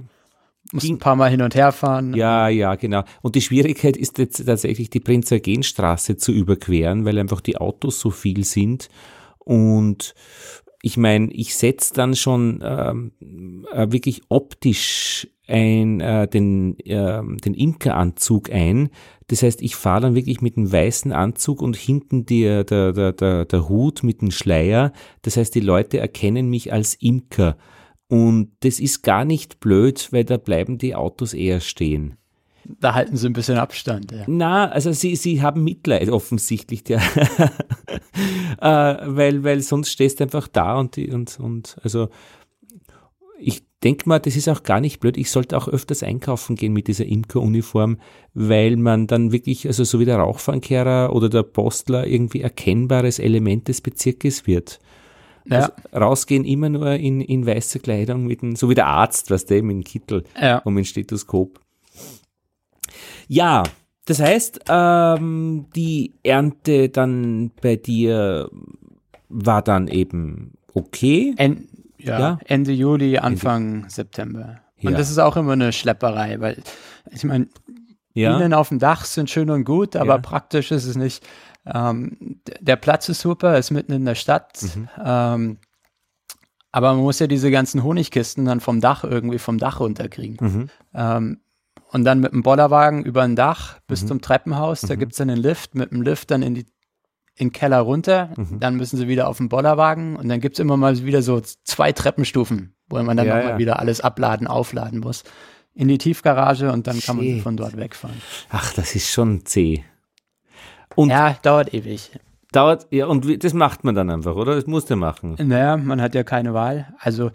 muss ein paar Mal hin und her fahren. Ja, ja, genau. Und die Schwierigkeit ist jetzt tatsächlich die Prinzergenstraße zu überqueren, weil einfach die Autos so viel sind. Und ich meine, ich setze dann schon ähm, äh, wirklich optisch ein, äh, den, äh, den Imkeranzug ein. Das heißt, ich fahre dann wirklich mit dem weißen Anzug und hinten der, der, der, der, der Hut mit dem Schleier. Das heißt, die Leute erkennen mich als Imker. Und das ist gar nicht blöd, weil da bleiben die Autos eher stehen. Da halten sie ein bisschen Abstand. Ja. Na, also sie, sie haben Mitleid offensichtlich, ja. äh, weil, weil sonst stehst du einfach da und, und, und also ich denke mal, das ist auch gar nicht blöd. Ich sollte auch öfters einkaufen gehen mit dieser Imkeruniform, weil man dann wirklich, also so wie der Rauchfangkehrer oder der Postler, irgendwie erkennbares Element des Bezirkes wird. Ja. Also rausgehen immer nur in, in weißer Kleidung, mit einem, so wie der Arzt, was der mit dem Kittel ja. und mit dem Stethoskop. Ja, das heißt, ähm, die Ernte dann bei dir war dann eben okay. En ja, ja, Ende Juli, Anfang Ende. September. Und ja. das ist auch immer eine Schlepperei, weil ich meine, ja. Bienen auf dem Dach sind schön und gut, aber praktisch ist es nicht. Ähm, der Platz ist super, ist mitten in der Stadt. Mhm. Ähm, aber man muss ja diese ganzen Honigkisten dann vom Dach irgendwie vom Dach runterkriegen. Mhm. Ähm, und dann mit dem Bollerwagen über ein Dach bis mhm. zum Treppenhaus. Da mhm. gibt es dann einen Lift, mit dem Lift dann in die in den Keller runter, mhm. dann müssen sie wieder auf den Bollerwagen und dann gibt es immer mal wieder so zwei Treppenstufen, wo man dann ja, nochmal ja. wieder alles abladen, aufladen muss. In die Tiefgarage und dann kann man von dort wegfahren. Ach, das ist schon zäh. Und ja, dauert ewig. Dauert, ja, und das macht man dann einfach, oder? Das muss der machen. Naja, man hat ja keine Wahl. Also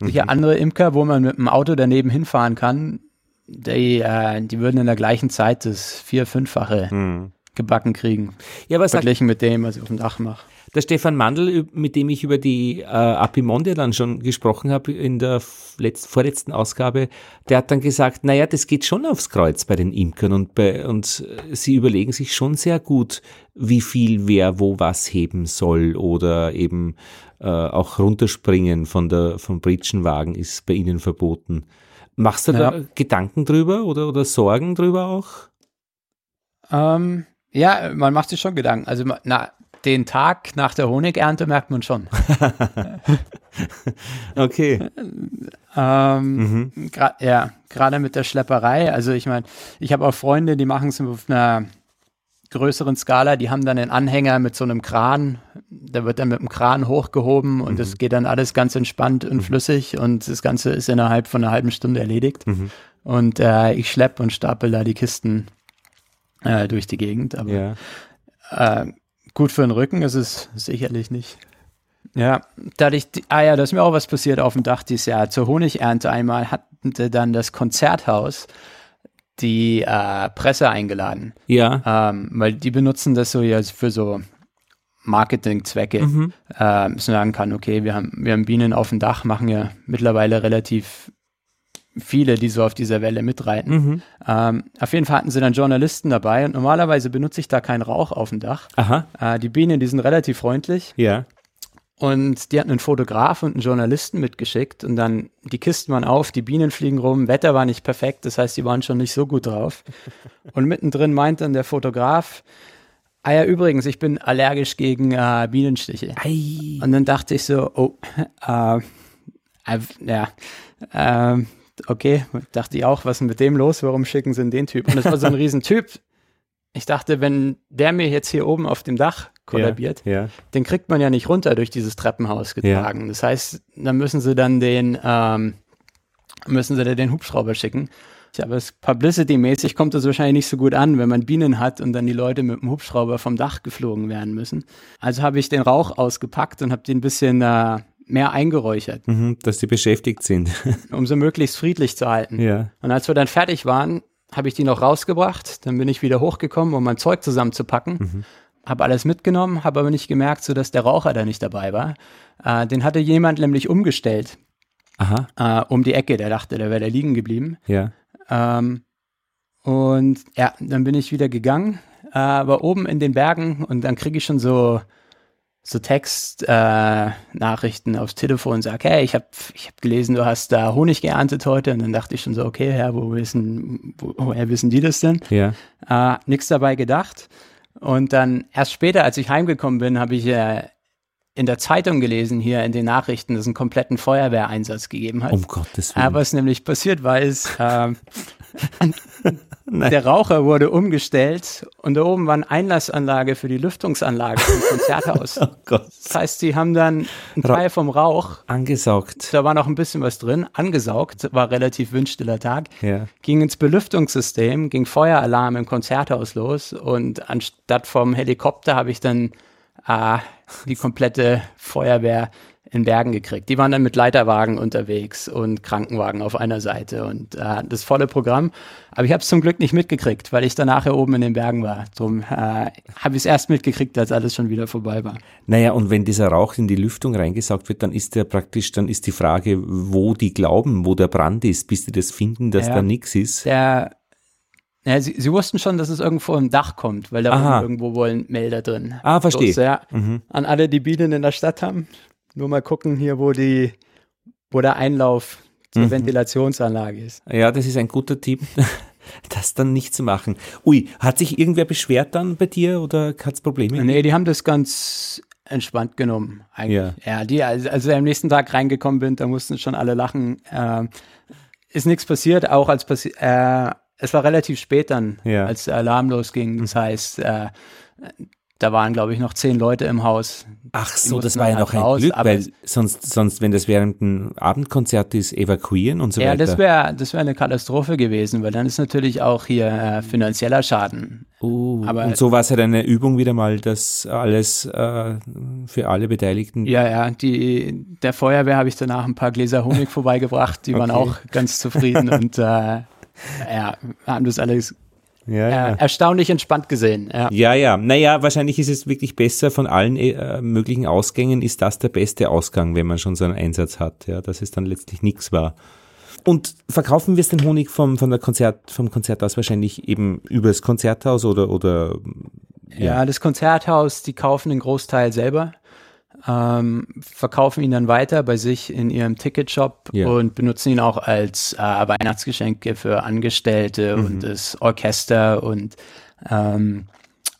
mhm. hier andere Imker, wo man mit dem Auto daneben hinfahren kann, die, äh, die würden in der gleichen Zeit das vier-, fünffache mhm gebacken kriegen. Ja, aber Verglichen mit dem, was ich auf dem Dach mache. Der Stefan Mandl, mit dem ich über die äh, Apimonde dann schon gesprochen habe in der letzt, vorletzten Ausgabe, der hat dann gesagt, naja, das geht schon aufs Kreuz bei den Imkern und, bei, und sie überlegen sich schon sehr gut, wie viel wer wo was heben soll oder eben äh, auch runterspringen von der, vom Britschenwagen ist bei ihnen verboten. Machst du ja. da Gedanken drüber oder, oder Sorgen drüber auch? Ähm, ja, man macht sich schon Gedanken. Also na, den Tag nach der Honigernte merkt man schon. okay. Ähm, mhm. ja, gerade mit der Schlepperei. Also ich meine, ich habe auch Freunde, die machen es auf einer größeren Skala. Die haben dann einen Anhänger mit so einem Kran. Der wird dann mit dem Kran hochgehoben und es mhm. geht dann alles ganz entspannt und mhm. flüssig und das Ganze ist innerhalb von einer halben Stunde erledigt. Mhm. Und äh, ich schleppe und stapel da die Kisten äh, durch die Gegend. Aber ja. äh, gut für den Rücken ist es sicherlich nicht. Ja, dadurch, ah ja, da ist mir auch was passiert auf dem Dach dieses Jahr. Zur Honigernte einmal hatte dann das Konzerthaus die äh, Presse eingeladen. Ja. Ähm, weil die benutzen das so ja für so Marketingzwecke. Mhm. Äh, sagen kann, okay, wir haben, wir haben Bienen auf dem Dach, machen ja mittlerweile relativ viele, die so auf dieser Welle mitreiten. Mhm. Ähm, auf jeden Fall hatten sie dann Journalisten dabei und normalerweise benutze ich da keinen Rauch auf dem Dach. Aha. Äh, die Bienen, die sind relativ freundlich. Ja. Und die hatten einen Fotograf und einen Journalisten mitgeschickt und dann die Kisten waren auf, die Bienen fliegen rum, Wetter war nicht perfekt, das heißt, die waren schon nicht so gut drauf. Und mittendrin meint dann der Fotograf, ah ja, übrigens, ich bin allergisch gegen äh, Bienenstiche. Ei. Und dann dachte ich so, oh, äh, äh ja, äh, okay, dachte ich auch, was ist mit dem los? Warum schicken sie denn den Typ? Und das war so ein Riesentyp. Ich dachte, wenn der mir jetzt hier oben auf dem Dach kollabiert, ja, ja. den kriegt man ja nicht runter durch dieses Treppenhaus getragen. Ja. Das heißt, dann müssen sie dann den, ähm, müssen sie den Hubschrauber schicken. Aber publicity-mäßig kommt das wahrscheinlich nicht so gut an, wenn man Bienen hat und dann die Leute mit dem Hubschrauber vom Dach geflogen werden müssen. Also habe ich den Rauch ausgepackt und habe den ein bisschen äh, mehr eingeräuchert. Mhm, dass sie beschäftigt sind. um sie möglichst friedlich zu halten. Ja. Und als wir dann fertig waren, habe ich die noch rausgebracht. Dann bin ich wieder hochgekommen, um mein Zeug zusammenzupacken. Mhm. Habe alles mitgenommen, habe aber nicht gemerkt, so dass der Raucher da nicht dabei war. Äh, den hatte jemand nämlich umgestellt. Aha. Äh, um die Ecke. Der dachte, der wäre da liegen geblieben. Ja. Ähm, und ja, dann bin ich wieder gegangen, äh, war oben in den Bergen und dann kriege ich schon so so Textnachrichten äh, aufs Telefon und sag, hey, ich habe ich hab gelesen, du hast da Honig geerntet heute. Und dann dachte ich schon so, okay, Herr, wo wissen, wo, woher wissen die das denn? Ja. Äh, nichts dabei gedacht. Und dann erst später, als ich heimgekommen bin, habe ich äh, in der Zeitung gelesen, hier in den Nachrichten, dass es einen kompletten Feuerwehreinsatz gegeben hat. Um Gottes Willen. Aber was nämlich passiert war, ist, äh, der Raucher wurde umgestellt und da oben war eine Einlassanlage für die Lüftungsanlage im Konzerthaus. oh Gott. Das heißt, sie haben dann einen Teil vom Rauch angesaugt. Da war noch ein bisschen was drin, angesaugt, war relativ windstiller Tag. Ja. Ging ins Belüftungssystem, ging Feueralarm im Konzerthaus los und anstatt vom Helikopter habe ich dann äh, die komplette Feuerwehr in Bergen gekriegt. Die waren dann mit Leiterwagen unterwegs und Krankenwagen auf einer Seite und äh, das volle Programm. Aber ich habe es zum Glück nicht mitgekriegt, weil ich danach hier oben in den Bergen war. Drum äh, habe ich es erst mitgekriegt, als alles schon wieder vorbei war. Naja, und wenn dieser Rauch in die Lüftung reingesaugt wird, dann ist der praktisch, dann ist die Frage, wo die glauben, wo der Brand ist, bis die das finden, dass ja, da nichts ist. Der ja, sie, sie wussten schon, dass es irgendwo im Dach kommt, weil da irgendwo wohl ein Melder drin. Ah, verstehe. Ja, mhm. An alle, die Bienen in der Stadt haben, nur mal gucken hier, wo die, wo der Einlauf zur mhm. Ventilationsanlage ist. Ja, das ist ein guter Tipp, das dann nicht zu machen. Ui, hat sich irgendwer beschwert dann bei dir oder hat es Probleme? Nee, die haben das ganz entspannt genommen. Eigentlich. Ja, ja die, als, als ich am nächsten Tag reingekommen bin, da mussten schon alle lachen. Äh, ist nichts passiert, auch als passi äh, es war relativ spät dann, ja. als der Alarm losging. Das heißt, äh, da waren, glaube ich, noch zehn Leute im Haus. Ach so, das war ja noch ein raus, Glück, weil sonst, sonst, wenn das während ein Abendkonzert ist, evakuieren und so ja, weiter. Ja, das wäre das wär eine Katastrophe gewesen, weil dann ist natürlich auch hier äh, finanzieller Schaden. Uh, Aber, und so war es halt eine Übung wieder mal, dass alles äh, für alle Beteiligten. Ja, ja, die, der Feuerwehr habe ich danach ein paar Gläser Honig vorbeigebracht, die okay. waren auch ganz zufrieden und äh, ja, haben das alles ja, ja. Äh, erstaunlich entspannt gesehen. Ja. ja, ja. Naja, wahrscheinlich ist es wirklich besser von allen äh, möglichen Ausgängen, ist das der beste Ausgang, wenn man schon so einen Einsatz hat, ja, dass es dann letztlich nichts war. Und verkaufen wir es den Honig vom, von der Konzert, vom Konzerthaus wahrscheinlich eben übers Konzerthaus oder, oder ja. ja, das Konzerthaus, die kaufen den Großteil selber ähm, verkaufen ihn dann weiter bei sich in ihrem Ticketshop yeah. und benutzen ihn auch als äh, Weihnachtsgeschenke für Angestellte mhm. und das Orchester und ähm,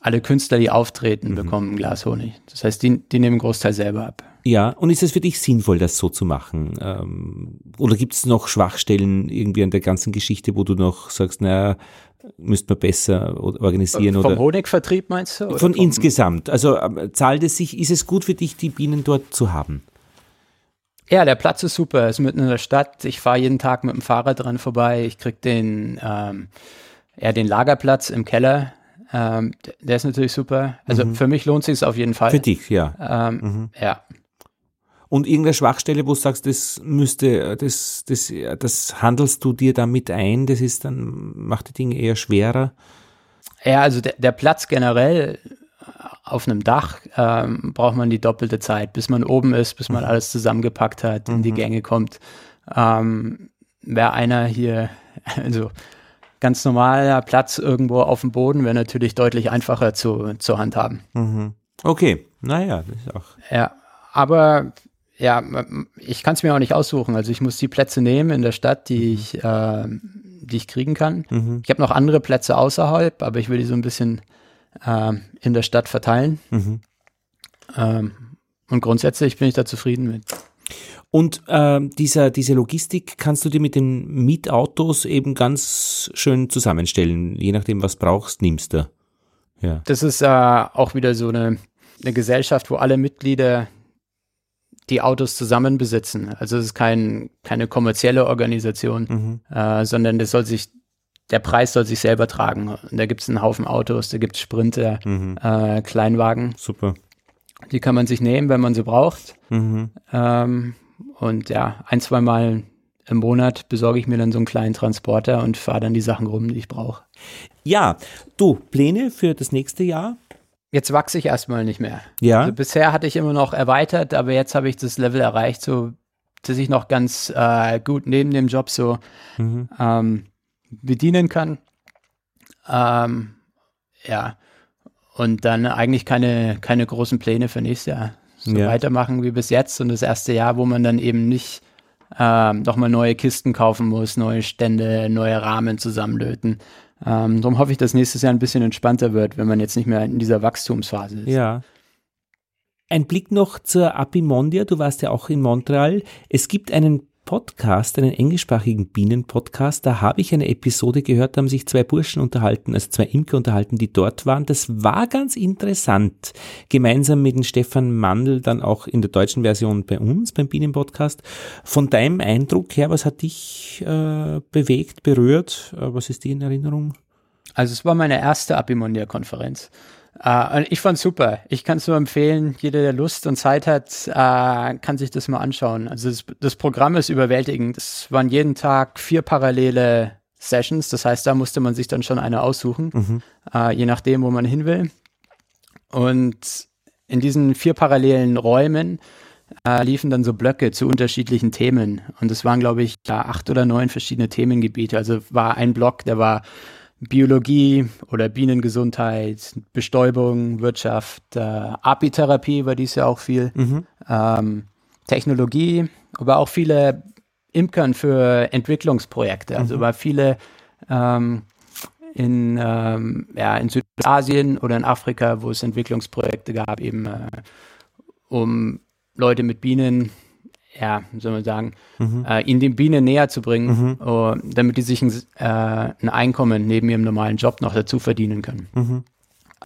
alle Künstler, die auftreten, mhm. bekommen ein Glas Honig. Das heißt, die, die nehmen einen Großteil selber ab. Ja, und ist es für dich sinnvoll, das so zu machen? Ähm, oder gibt es noch Schwachstellen irgendwie an der ganzen Geschichte, wo du noch sagst, naja, müsste man besser organisieren. Vom oder Honigvertrieb meinst du? Von insgesamt. Also ähm, zahlt es sich, ist es gut für dich, die Bienen dort zu haben? Ja, der Platz ist super, ist mitten in der Stadt. Ich fahre jeden Tag mit dem Fahrrad dran vorbei. Ich kriege den, ähm, ja, den Lagerplatz im Keller. Ähm, der ist natürlich super. Also mhm. für mich lohnt sich es auf jeden Fall. Für dich, ja. Ähm, mhm. Ja und irgendeine Schwachstelle, wo du sagst, das müsste, das, das, das handelst du dir damit ein, das ist dann, macht die Dinge eher schwerer? Ja, also der, der Platz generell auf einem Dach ähm, braucht man die doppelte Zeit, bis man oben ist, bis man mhm. alles zusammengepackt hat, in die mhm. Gänge kommt. Ähm, Wäre einer hier, also ganz normaler Platz irgendwo auf dem Boden, wäre natürlich deutlich einfacher zu, zu handhaben. Mhm. Okay, naja, das ist auch. Ja, aber ja, ich kann es mir auch nicht aussuchen. Also ich muss die Plätze nehmen in der Stadt, die mhm. ich, äh, die ich kriegen kann. Mhm. Ich habe noch andere Plätze außerhalb, aber ich will die so ein bisschen äh, in der Stadt verteilen. Mhm. Ähm, und grundsätzlich bin ich da zufrieden mit. Und äh, dieser, diese Logistik kannst du dir mit den Mietautos eben ganz schön zusammenstellen. Je nachdem, was brauchst, nimmst du. Ja. Das ist äh, auch wieder so eine, eine Gesellschaft, wo alle Mitglieder die Autos zusammen besitzen. Also es ist kein, keine kommerzielle Organisation, mhm. äh, sondern das soll sich der Preis soll sich selber tragen. Und da gibt es einen Haufen Autos, da gibt es Sprinter, mhm. äh, Kleinwagen. Super. Die kann man sich nehmen, wenn man sie braucht. Mhm. Ähm, und ja, ein, zwei Mal im Monat besorge ich mir dann so einen kleinen Transporter und fahre dann die Sachen rum, die ich brauche. Ja, du, Pläne für das nächste Jahr? Jetzt wachse ich erstmal nicht mehr. Ja. Also bisher hatte ich immer noch erweitert, aber jetzt habe ich das Level erreicht, so dass ich noch ganz äh, gut neben dem Job so mhm. ähm, bedienen kann. Ähm, ja. Und dann eigentlich keine, keine großen Pläne für nächstes Jahr. So ja. weitermachen wie bis jetzt und das erste Jahr, wo man dann eben nicht ähm, nochmal neue Kisten kaufen muss, neue Stände, neue Rahmen zusammenlöten. Ähm, darum hoffe ich, dass nächstes Jahr ein bisschen entspannter wird, wenn man jetzt nicht mehr in dieser Wachstumsphase ist. Ja. Ein Blick noch zur Apimondia. Du warst ja auch in Montreal. Es gibt einen Podcast, einen englischsprachigen Bienenpodcast, da habe ich eine Episode gehört, da haben sich zwei Burschen unterhalten, also zwei Imker unterhalten, die dort waren. Das war ganz interessant. Gemeinsam mit dem Stefan Mandl dann auch in der deutschen Version bei uns beim Bienenpodcast. Von deinem Eindruck her, was hat dich äh, bewegt, berührt? Äh, was ist die in Erinnerung? Also es war meine erste Apimondia-Konferenz. Uh, ich fand's super. Ich kann es nur empfehlen. Jeder, der Lust und Zeit hat, uh, kann sich das mal anschauen. Also das, das, Programm ist überwältigend. Es waren jeden Tag vier parallele Sessions. Das heißt, da musste man sich dann schon eine aussuchen, mhm. uh, je nachdem, wo man hin will. Und in diesen vier parallelen Räumen liefen dann so Blöcke zu unterschiedlichen Themen. Und es waren, glaube ich, acht oder neun verschiedene Themengebiete. Also war ein Block, der war Biologie oder Bienengesundheit, Bestäubung, Wirtschaft, äh, Apitherapie war dies ja auch viel, mhm. ähm, Technologie, aber auch viele Imkern für Entwicklungsprojekte. Also mhm. war viele ähm, in, ähm, ja, in Südasien oder in Afrika, wo es Entwicklungsprojekte gab, eben äh, um Leute mit Bienen ja, soll man sagen, mhm. äh, ihnen die Biene näher zu bringen, mhm. uh, damit die sich ein, äh, ein, Einkommen neben ihrem normalen Job noch dazu verdienen können. Mhm.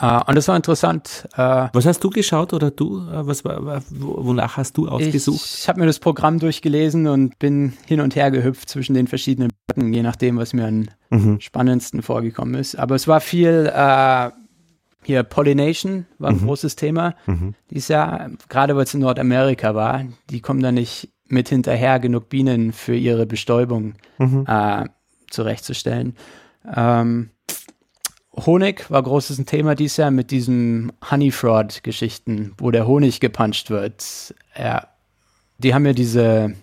Uh, und das war interessant. Uh, was hast du geschaut oder du? Was, wonach hast du ausgesucht? Ich, ich habe mir das Programm durchgelesen und bin hin und her gehüpft zwischen den verschiedenen Blöcken, je nachdem, was mir am mhm. spannendsten vorgekommen ist. Aber es war viel hier Pollination war ein mhm. großes Thema mhm. dieses Jahr, gerade weil es in Nordamerika war. Die kommen da nicht mit hinterher, genug Bienen für ihre Bestäubung mhm. äh, zurechtzustellen. Ähm, Honig war großes Thema dieses Jahr mit diesen Honey Fraud Geschichten, wo der Honig gepuncht wird. Ja, die haben ja diese,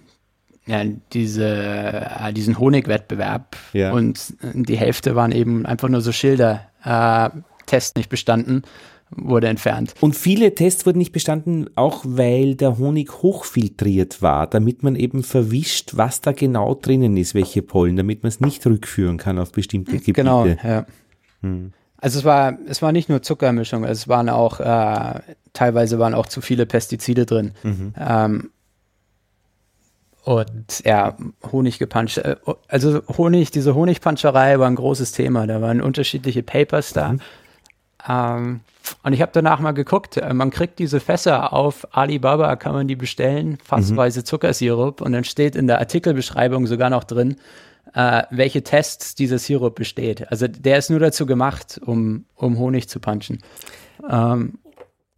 ja, diese, äh, diesen Honigwettbewerb ja. und die Hälfte waren eben einfach nur so Schilder. Äh, Test nicht bestanden, wurde entfernt. Und viele Tests wurden nicht bestanden, auch weil der Honig hochfiltriert war, damit man eben verwischt, was da genau drinnen ist, welche Pollen, damit man es nicht rückführen kann auf bestimmte Gebiete. Genau, ja. Hm. Also es war, es war nicht nur Zuckermischung, es waren auch, äh, teilweise waren auch zu viele Pestizide drin. Mhm. Ähm, und ja, Honig gepanscht. Äh, also Honig, diese Honigpanscherei war ein großes Thema. Da waren unterschiedliche Papers da. Mhm. Ähm, und ich habe danach mal geguckt, äh, man kriegt diese Fässer auf Alibaba, kann man die bestellen, fassweise mhm. Zuckersirup. Und dann steht in der Artikelbeschreibung sogar noch drin, äh, welche Tests dieser Sirup besteht. Also der ist nur dazu gemacht, um, um Honig zu punchen. Ähm,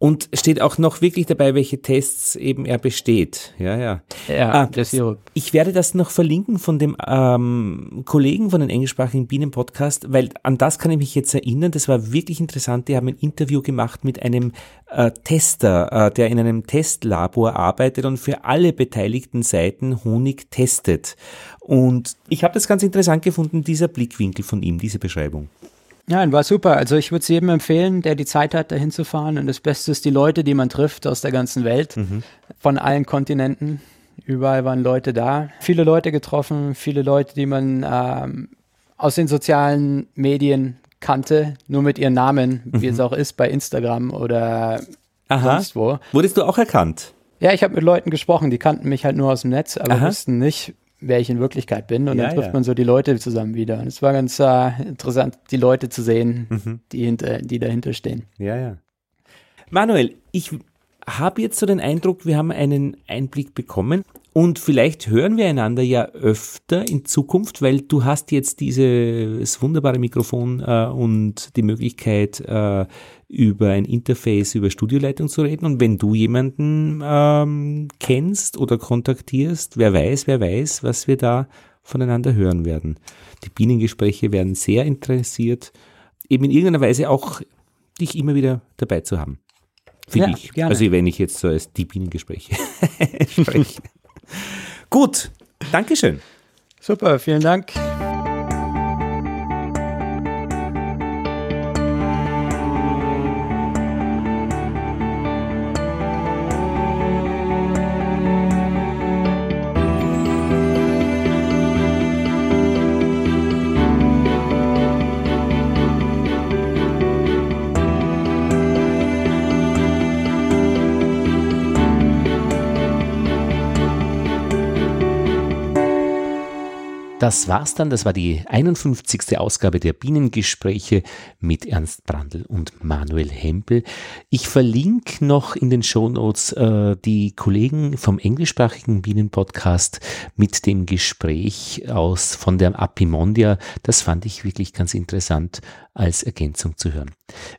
und steht auch noch wirklich dabei, welche Tests eben er besteht. Ja, ja. Ja, ah, das ich werde das noch verlinken von dem ähm, Kollegen von den englischsprachigen Bienen-Podcast, weil an das kann ich mich jetzt erinnern. Das war wirklich interessant. Die haben ein Interview gemacht mit einem äh, Tester, äh, der in einem Testlabor arbeitet und für alle beteiligten Seiten Honig testet. Und ich habe das ganz interessant gefunden, dieser Blickwinkel von ihm, diese Beschreibung. Ja, war super. Also ich würde es jedem empfehlen, der die Zeit hat, dahin zu fahren. Und das Beste ist die Leute, die man trifft aus der ganzen Welt, mhm. von allen Kontinenten. Überall waren Leute da. Viele Leute getroffen, viele Leute, die man ähm, aus den sozialen Medien kannte, nur mit ihren Namen, mhm. wie es auch ist bei Instagram oder Aha. sonst wo. Wurdest du auch erkannt? Ja, ich habe mit Leuten gesprochen, die kannten mich halt nur aus dem Netz, aber Aha. wussten nicht, wer ich in Wirklichkeit bin. Und ja, dann trifft ja. man so die Leute zusammen wieder. Und es war ganz äh, interessant, die Leute zu sehen, mhm. die, hinter, die dahinter stehen. Ja, ja. Manuel, ich habe jetzt so den Eindruck, wir haben einen Einblick bekommen und vielleicht hören wir einander ja öfter in Zukunft, weil du hast jetzt dieses wunderbare Mikrofon äh, und die Möglichkeit, äh, über ein Interface, über Studioleitung zu reden. Und wenn du jemanden ähm, kennst oder kontaktierst, wer weiß, wer weiß, was wir da voneinander hören werden. Die Bienengespräche werden sehr interessiert, eben in irgendeiner Weise auch dich immer wieder dabei zu haben. Finde ja, ich. Gerne. Also wenn ich jetzt so als die Bienengespräche spreche. Gut, Dankeschön. Super, vielen Dank. Das war's dann. Das war die 51. Ausgabe der Bienengespräche mit Ernst Brandl und Manuel Hempel. Ich verlinke noch in den Shownotes äh, die Kollegen vom englischsprachigen Bienenpodcast mit dem Gespräch aus von der Apimondia. Das fand ich wirklich ganz interessant als Ergänzung zu hören.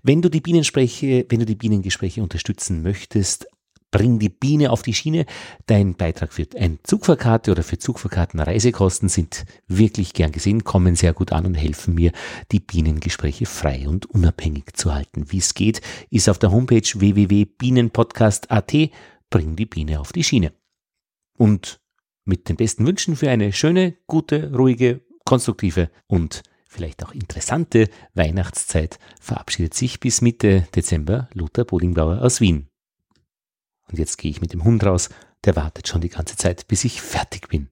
Wenn du die Bienenspreche, wenn du die Bienengespräche unterstützen möchtest, Bring die Biene auf die Schiene. Dein Beitrag für ein Zugfahrkarte oder für Zugfahrkarten Reisekosten sind wirklich gern gesehen, kommen sehr gut an und helfen mir, die Bienengespräche frei und unabhängig zu halten. Wie es geht, ist auf der Homepage www.bienenpodcast.at. Bring die Biene auf die Schiene. Und mit den besten Wünschen für eine schöne, gute, ruhige, konstruktive und vielleicht auch interessante Weihnachtszeit verabschiedet sich bis Mitte Dezember Lothar Bodingbauer aus Wien. Und jetzt gehe ich mit dem Hund raus, der wartet schon die ganze Zeit, bis ich fertig bin.